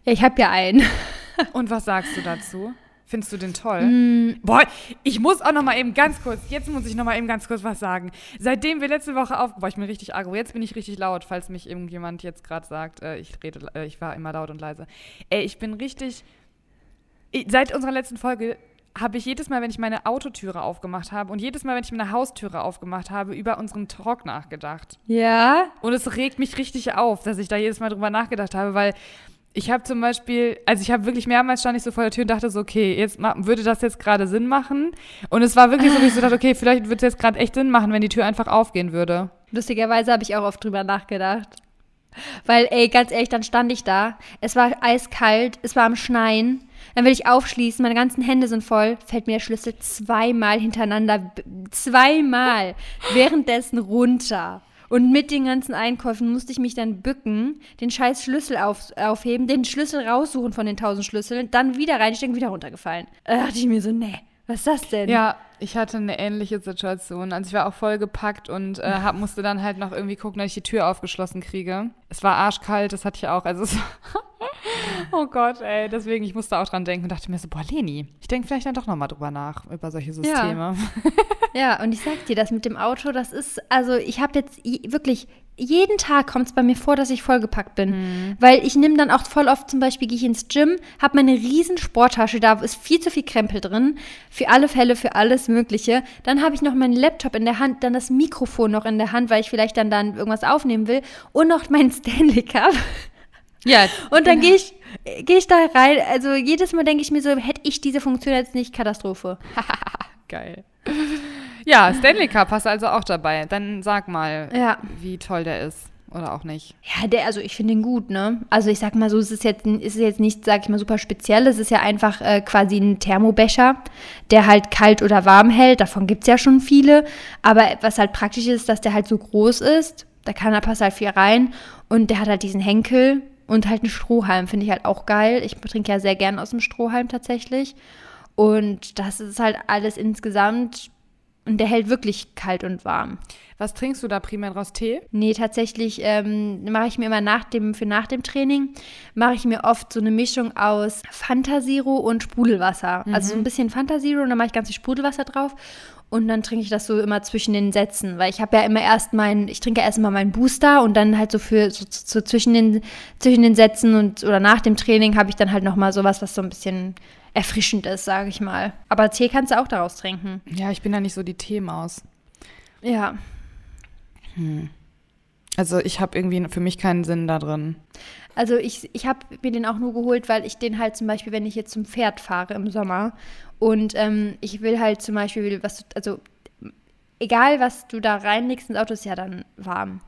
Ich habe ja einen. [LAUGHS] Und was sagst du dazu? Findest du den toll? Mm, Boah, ich muss auch noch mal eben ganz kurz, jetzt muss ich noch mal eben ganz kurz was sagen. Seitdem wir letzte Woche auf, boah, ich bin richtig agro, jetzt bin ich richtig laut, falls mich irgendjemand jetzt gerade sagt, äh, ich rede, äh, ich war immer laut und leise. Ey, ich bin richtig, ich, seit unserer letzten Folge habe ich jedes Mal, wenn ich meine Autotüre aufgemacht habe und jedes Mal, wenn ich meine Haustüre aufgemacht habe, über unseren Talk nachgedacht. Ja. Und es regt mich richtig auf, dass ich da jedes Mal drüber nachgedacht habe, weil ich habe zum Beispiel, also ich habe wirklich mehrmals stand ich so vor der Tür und dachte so, okay, jetzt würde das jetzt gerade Sinn machen? Und es war wirklich so, dass ich so dachte, okay, vielleicht würde es jetzt gerade echt Sinn machen, wenn die Tür einfach aufgehen würde. Lustigerweise habe ich auch oft drüber nachgedacht. Weil, ey, ganz ehrlich, dann stand ich da. Es war eiskalt, es war am Schneien. Dann will ich aufschließen, meine ganzen Hände sind voll. Fällt mir der Schlüssel zweimal hintereinander, zweimal währenddessen runter. Und mit den ganzen Einkäufen musste ich mich dann bücken, den scheiß Schlüssel auf, aufheben, den Schlüssel raussuchen von den tausend Schlüsseln, dann wieder reinstecken, wieder runtergefallen. Da dachte ich mir so, nee, was ist das denn? Ja, ich hatte eine ähnliche Situation. Also ich war auch voll gepackt und äh, hab, musste dann halt noch irgendwie gucken, dass ich die Tür aufgeschlossen kriege. Es war arschkalt, das hatte ich auch. Also es [LAUGHS] Oh Gott, ey. Deswegen, ich musste auch dran denken und dachte mir so, boah, Leni, ich denke vielleicht dann doch nochmal drüber nach, über solche Systeme. [LAUGHS] Ja, und ich sag dir, das mit dem Auto, das ist, also ich habe jetzt wirklich, jeden Tag kommt es bei mir vor, dass ich vollgepackt bin. Weil ich nehme dann auch voll oft, zum Beispiel gehe ich ins Gym, habe meine riesen Sporttasche, da ist viel zu viel Krempel drin, für alle Fälle, für alles Mögliche. Dann habe ich noch meinen Laptop in der Hand, dann das Mikrofon noch in der Hand, weil ich vielleicht dann, dann irgendwas aufnehmen will und noch meinen Stanley Cup. Ja, Und dann gehe ich, gehe ich da rein, also jedes Mal denke ich mir so, hätte ich diese Funktion jetzt nicht, Katastrophe. [LAUGHS] geil. Ja, Stanley Cup hast du also auch dabei. Dann sag mal, Ja. wie toll der ist. Oder auch nicht. Ja, der, also ich finde ihn gut, ne? Also ich sag mal so, es ist jetzt, es ist jetzt nicht, sag ich mal, super speziell. Es ist ja einfach äh, quasi ein Thermobecher, der halt kalt oder warm hält. Davon gibt es ja schon viele. Aber was halt praktisch ist, dass der halt so groß ist. Da kann, da passt halt viel rein. Und der hat halt diesen Henkel und halt einen Strohhalm, finde ich halt auch geil. Ich trinke ja sehr gern aus dem Strohhalm tatsächlich. Und das ist halt alles insgesamt. Und der hält wirklich kalt und warm. Was trinkst du da primär draus? Tee? Nee, tatsächlich ähm, mache ich mir immer nach dem, für nach dem Training, mache ich mir oft so eine Mischung aus Fanta Zero und Sprudelwasser. Also so ein bisschen Fanta Zero und dann mache ich ganz viel Sprudelwasser drauf. Und dann trinke ich das so immer zwischen den Sätzen, weil ich habe ja immer erst meinen, ich trinke ja erst mal meinen Booster und dann halt so für so, so zwischen den zwischen den Sätzen und oder nach dem Training habe ich dann halt noch mal sowas, was so ein bisschen erfrischend ist, sage ich mal. Aber Tee kannst du auch daraus trinken. Ja, ich bin da nicht so die Teemaus. Ja. Also ich habe irgendwie für mich keinen Sinn da drin. Also ich, ich habe mir den auch nur geholt, weil ich den halt zum Beispiel, wenn ich jetzt zum Pferd fahre im Sommer und ähm, ich will halt zum Beispiel, was du, also egal was du da reinlegst ins Auto, ist ja dann warm.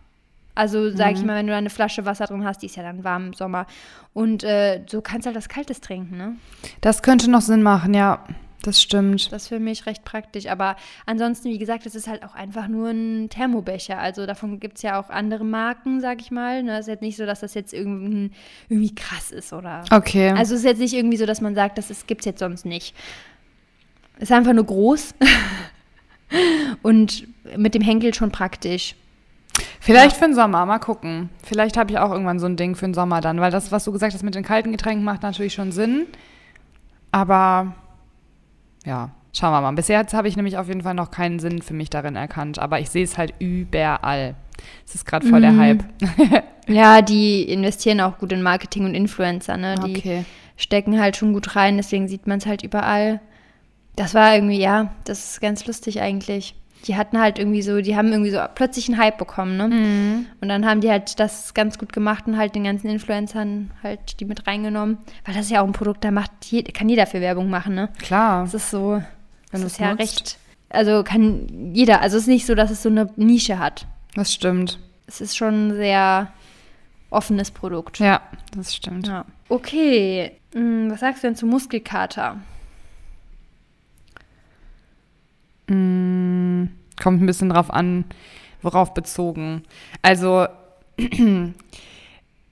Also sag ich mal, wenn du da eine Flasche Wasser drin hast, die ist ja dann warm im Sommer. Und äh, so kannst du halt was Kaltes trinken, ne? Das könnte noch Sinn machen, ja. Das stimmt. Das ist für mich recht praktisch. Aber ansonsten, wie gesagt, es ist halt auch einfach nur ein Thermobecher. Also davon gibt es ja auch andere Marken, sag ich mal. Ne? Es ist jetzt nicht so, dass das jetzt irgendwie, irgendwie krass ist oder. Okay. Also es ist jetzt nicht irgendwie so, dass man sagt, das gibt es jetzt sonst nicht. Ist einfach nur groß. [LAUGHS] Und mit dem Henkel schon praktisch. Vielleicht für den Sommer, mal gucken. Vielleicht habe ich auch irgendwann so ein Ding für den Sommer dann, weil das, was du gesagt hast mit den kalten Getränken, macht natürlich schon Sinn. Aber ja, schauen wir mal. Bisher habe ich nämlich auf jeden Fall noch keinen Sinn für mich darin erkannt, aber ich sehe es halt überall. Es ist gerade voll der Mhm. Hype. [LAUGHS] Ja, die investieren auch gut in Marketing und Influencer, ne? Die Okay. stecken halt schon gut rein, deswegen sieht man es halt überall. Das war irgendwie, ja, das ist ganz lustig eigentlich. Die hatten halt irgendwie so, die haben irgendwie so plötzlich einen Hype bekommen, ne? Mhm. Und dann haben die halt das ganz gut gemacht und halt den ganzen Influencern halt die mit reingenommen. Weil das ist ja auch ein Produkt, da macht je, kann jeder für Werbung machen, ne? Klar. Das ist so, Wenn das ist ja nutzt. recht, also kann jeder, also es ist nicht so, dass es so eine Nische hat. Das stimmt. Es ist schon ein sehr offenes Produkt. Ja, das stimmt. Ja. Okay, hm, was sagst du denn zu Muskelkater? Mm, kommt ein bisschen drauf an, worauf bezogen. Also, [CLEARS THROAT]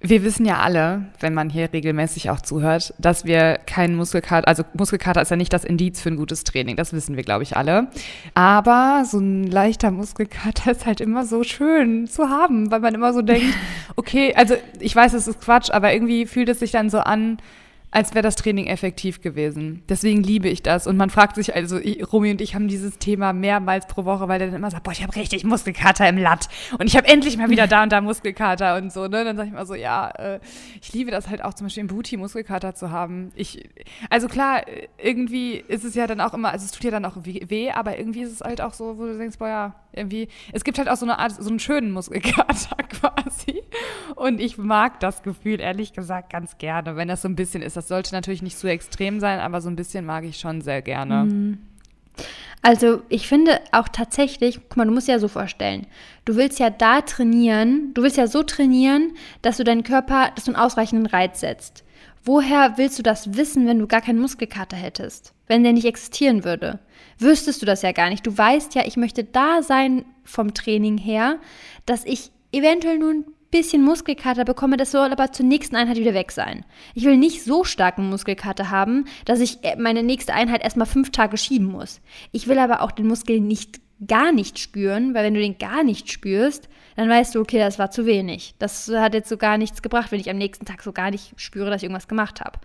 wir wissen ja alle, wenn man hier regelmäßig auch zuhört, dass wir keinen Muskelkater, also Muskelkater ist ja nicht das Indiz für ein gutes Training, das wissen wir, glaube ich, alle. Aber so ein leichter Muskelkater [LAUGHS] ist halt immer so schön zu haben, weil man immer so denkt, [LAUGHS] okay, also ich weiß, es ist Quatsch, aber irgendwie fühlt es sich dann so an, als wäre das Training effektiv gewesen. Deswegen liebe ich das. Und man fragt sich, also ich, Romy und ich haben dieses Thema mehrmals pro Woche, weil der dann immer sagt, boah, ich habe richtig Muskelkater im Latt. Und ich habe endlich mal wieder da und da Muskelkater und so. Ne? Dann sage ich mal so, ja, äh, ich liebe das halt auch zum Beispiel im Booty Muskelkater zu haben. Ich, also klar, irgendwie ist es ja dann auch immer, also es tut ja dann auch weh, aber irgendwie ist es halt auch so, wo du denkst, boah, ja, irgendwie, es gibt halt auch so eine Art, so einen schönen Muskelkater [LAUGHS] quasi. Und ich mag das Gefühl, ehrlich gesagt, ganz gerne, wenn das so ein bisschen ist. Das sollte natürlich nicht zu extrem sein, aber so ein bisschen mag ich schon sehr gerne. Also ich finde auch tatsächlich, guck mal, du musst ja so vorstellen, du willst ja da trainieren, du willst ja so trainieren, dass du deinen Körper, dass du einen ausreichenden Reiz setzt. Woher willst du das wissen, wenn du gar keinen Muskelkater hättest? Wenn der nicht existieren würde? Wüsstest du das ja gar nicht. Du weißt ja, ich möchte da sein vom Training her, dass ich eventuell nur ein bisschen Muskelkater bekomme, das soll aber zur nächsten Einheit wieder weg sein. Ich will nicht so starken Muskelkater haben, dass ich äh, meine nächste Einheit erstmal fünf Tage schieben muss. Ich will aber auch den Muskel nicht gar nicht spüren, weil wenn du den gar nicht spürst, dann weißt du, okay, das war zu wenig. Das hat jetzt so gar nichts gebracht, wenn ich am nächsten Tag so gar nicht spüre, dass ich irgendwas gemacht habe.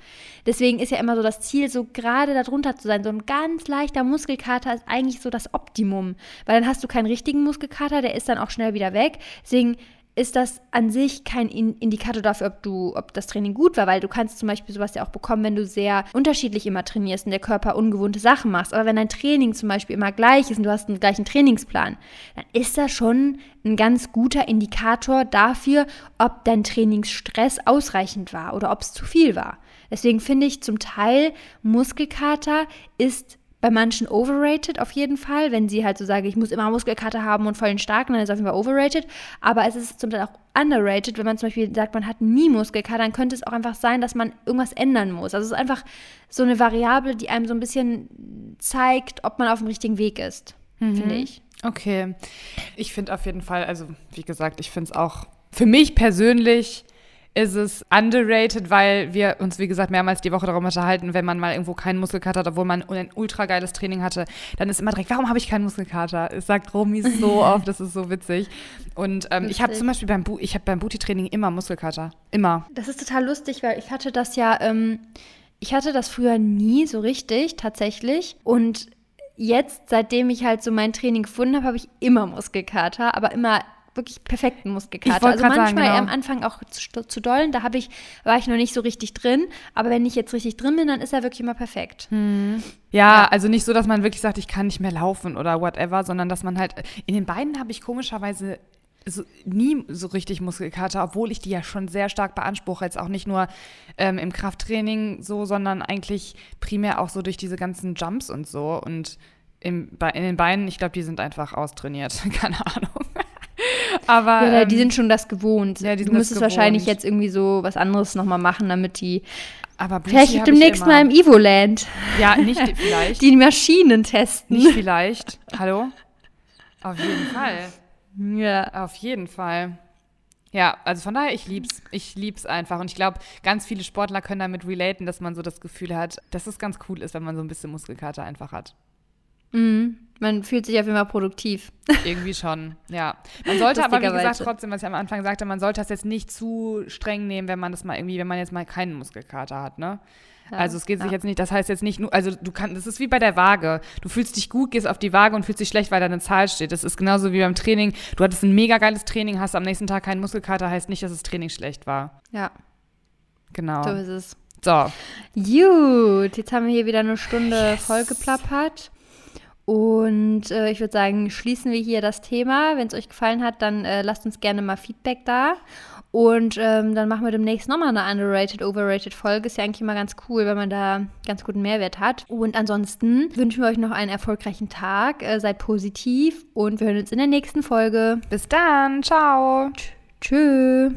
Deswegen ist ja immer so das Ziel, so gerade darunter zu sein. So ein ganz leichter Muskelkater ist eigentlich so das Optimum, weil dann hast du keinen richtigen Muskelkater, der ist dann auch schnell wieder weg. Deswegen ist das an sich kein In Indikator dafür, ob du, ob das Training gut war, weil du kannst zum Beispiel sowas ja auch bekommen, wenn du sehr unterschiedlich immer trainierst und der Körper ungewohnte Sachen machst. Aber wenn dein Training zum Beispiel immer gleich ist und du hast einen gleichen Trainingsplan, dann ist das schon ein ganz guter Indikator dafür, ob dein Trainingsstress ausreichend war oder ob es zu viel war. Deswegen finde ich zum Teil Muskelkater ist bei manchen overrated auf jeden Fall, wenn sie halt so sagen, ich muss immer Muskelkater haben und voll den starken, dann ist es auf jeden Fall overrated. Aber es ist zum Teil auch underrated, wenn man zum Beispiel sagt, man hat nie Muskelkater, dann könnte es auch einfach sein, dass man irgendwas ändern muss. Also es ist einfach so eine Variable, die einem so ein bisschen zeigt, ob man auf dem richtigen Weg ist, finde ich. Okay. Ich finde auf jeden Fall, also wie gesagt, ich finde es auch, für mich persönlich ist es underrated, weil wir uns, wie gesagt, mehrmals die Woche darüber unterhalten, wenn man mal irgendwo keinen Muskelkater hat, obwohl man ein ultra geiles Training hatte, dann ist immer direkt, warum habe ich keinen Muskelkater? Es sagt Romy so [LAUGHS] oft, das ist so witzig. Und ähm, ich habe zum Beispiel beim, Bu ich hab beim Booty-Training immer Muskelkater. Immer. Das ist total lustig, weil ich hatte das ja, ähm, ich hatte das früher nie so richtig, tatsächlich. Und jetzt, seitdem ich halt so mein Training gefunden habe, habe ich immer Muskelkater, aber immer wirklich perfekten Muskelkater. Also grad sagen, manchmal genau. am Anfang auch zu, zu dollen, da habe ich, war ich noch nicht so richtig drin. Aber wenn ich jetzt richtig drin bin, dann ist er wirklich immer perfekt. Ja, Ja. also nicht so, dass man wirklich sagt, ich kann nicht mehr laufen oder whatever, sondern dass man halt, in den Beinen habe ich komischerweise so, nie so richtig Muskelkater, obwohl ich die ja schon sehr stark beanspruche, jetzt auch nicht nur ähm, im Krafttraining so, sondern eigentlich primär auch so durch diese ganzen Jumps und so und im, in den Beinen, ich glaube, die sind einfach austrainiert, [LAUGHS] keine Ahnung. Aber Ja, ähm, die sind schon das gewohnt. ja, die sind du müsstest wahrscheinlich gewohnt. jetzt irgendwie so was anderes nochmal machen, damit die. aber Booty Vielleicht demnächst mal im Evoland Ja, nicht vielleicht. [LAUGHS] die Maschinen testen. nicht vielleicht. Hallo? Auf jeden Fall. ja. Auf jeden Fall. Ja, also von daher, ich lieb's. Ich lieb's einfach. Und ich glaube, ganz viele Sportler können damit relaten, dass man so das Gefühl hat, dass es ganz cool ist, wenn man so ein bisschen Muskelkater einfach hat. Mhm. Man fühlt sich auf jeden Fall produktiv. [LAUGHS] Irgendwie schon, ja. Man sollte aber, wie gesagt, trotzdem, was ich am Anfang sagte, man sollte das jetzt nicht zu streng nehmen, wenn man das mal irgendwie, wenn man jetzt mal keinen Muskelkater hat, ne? Ja, also es geht sich ja. jetzt nicht, das heißt jetzt nicht nur, also du kannst, das ist wie bei der Waage. Du fühlst dich gut, gehst auf die Waage und fühlst dich schlecht, weil da eine Zahl steht. Das ist genauso wie beim Training. Du hattest ein mega geiles Training, hast am nächsten Tag keinen Muskelkater, heißt nicht, dass das Training schlecht war. Ja, Genau. so ist es. So, Gut, jetzt haben wir hier wieder eine Stunde vollgeplappert. Und äh, ich würde sagen, schließen wir hier das Thema. Wenn es euch gefallen hat, dann äh, lasst uns gerne mal Feedback da. Und ähm, dann machen wir demnächst nochmal eine underrated, overrated Folge. Ist ja eigentlich immer ganz cool, wenn man da ganz guten Mehrwert hat. Und ansonsten wünschen wir euch noch einen erfolgreichen Tag. Äh, seid positiv und wir hören uns in der nächsten Folge. bis dann. Ciao. Tschüss.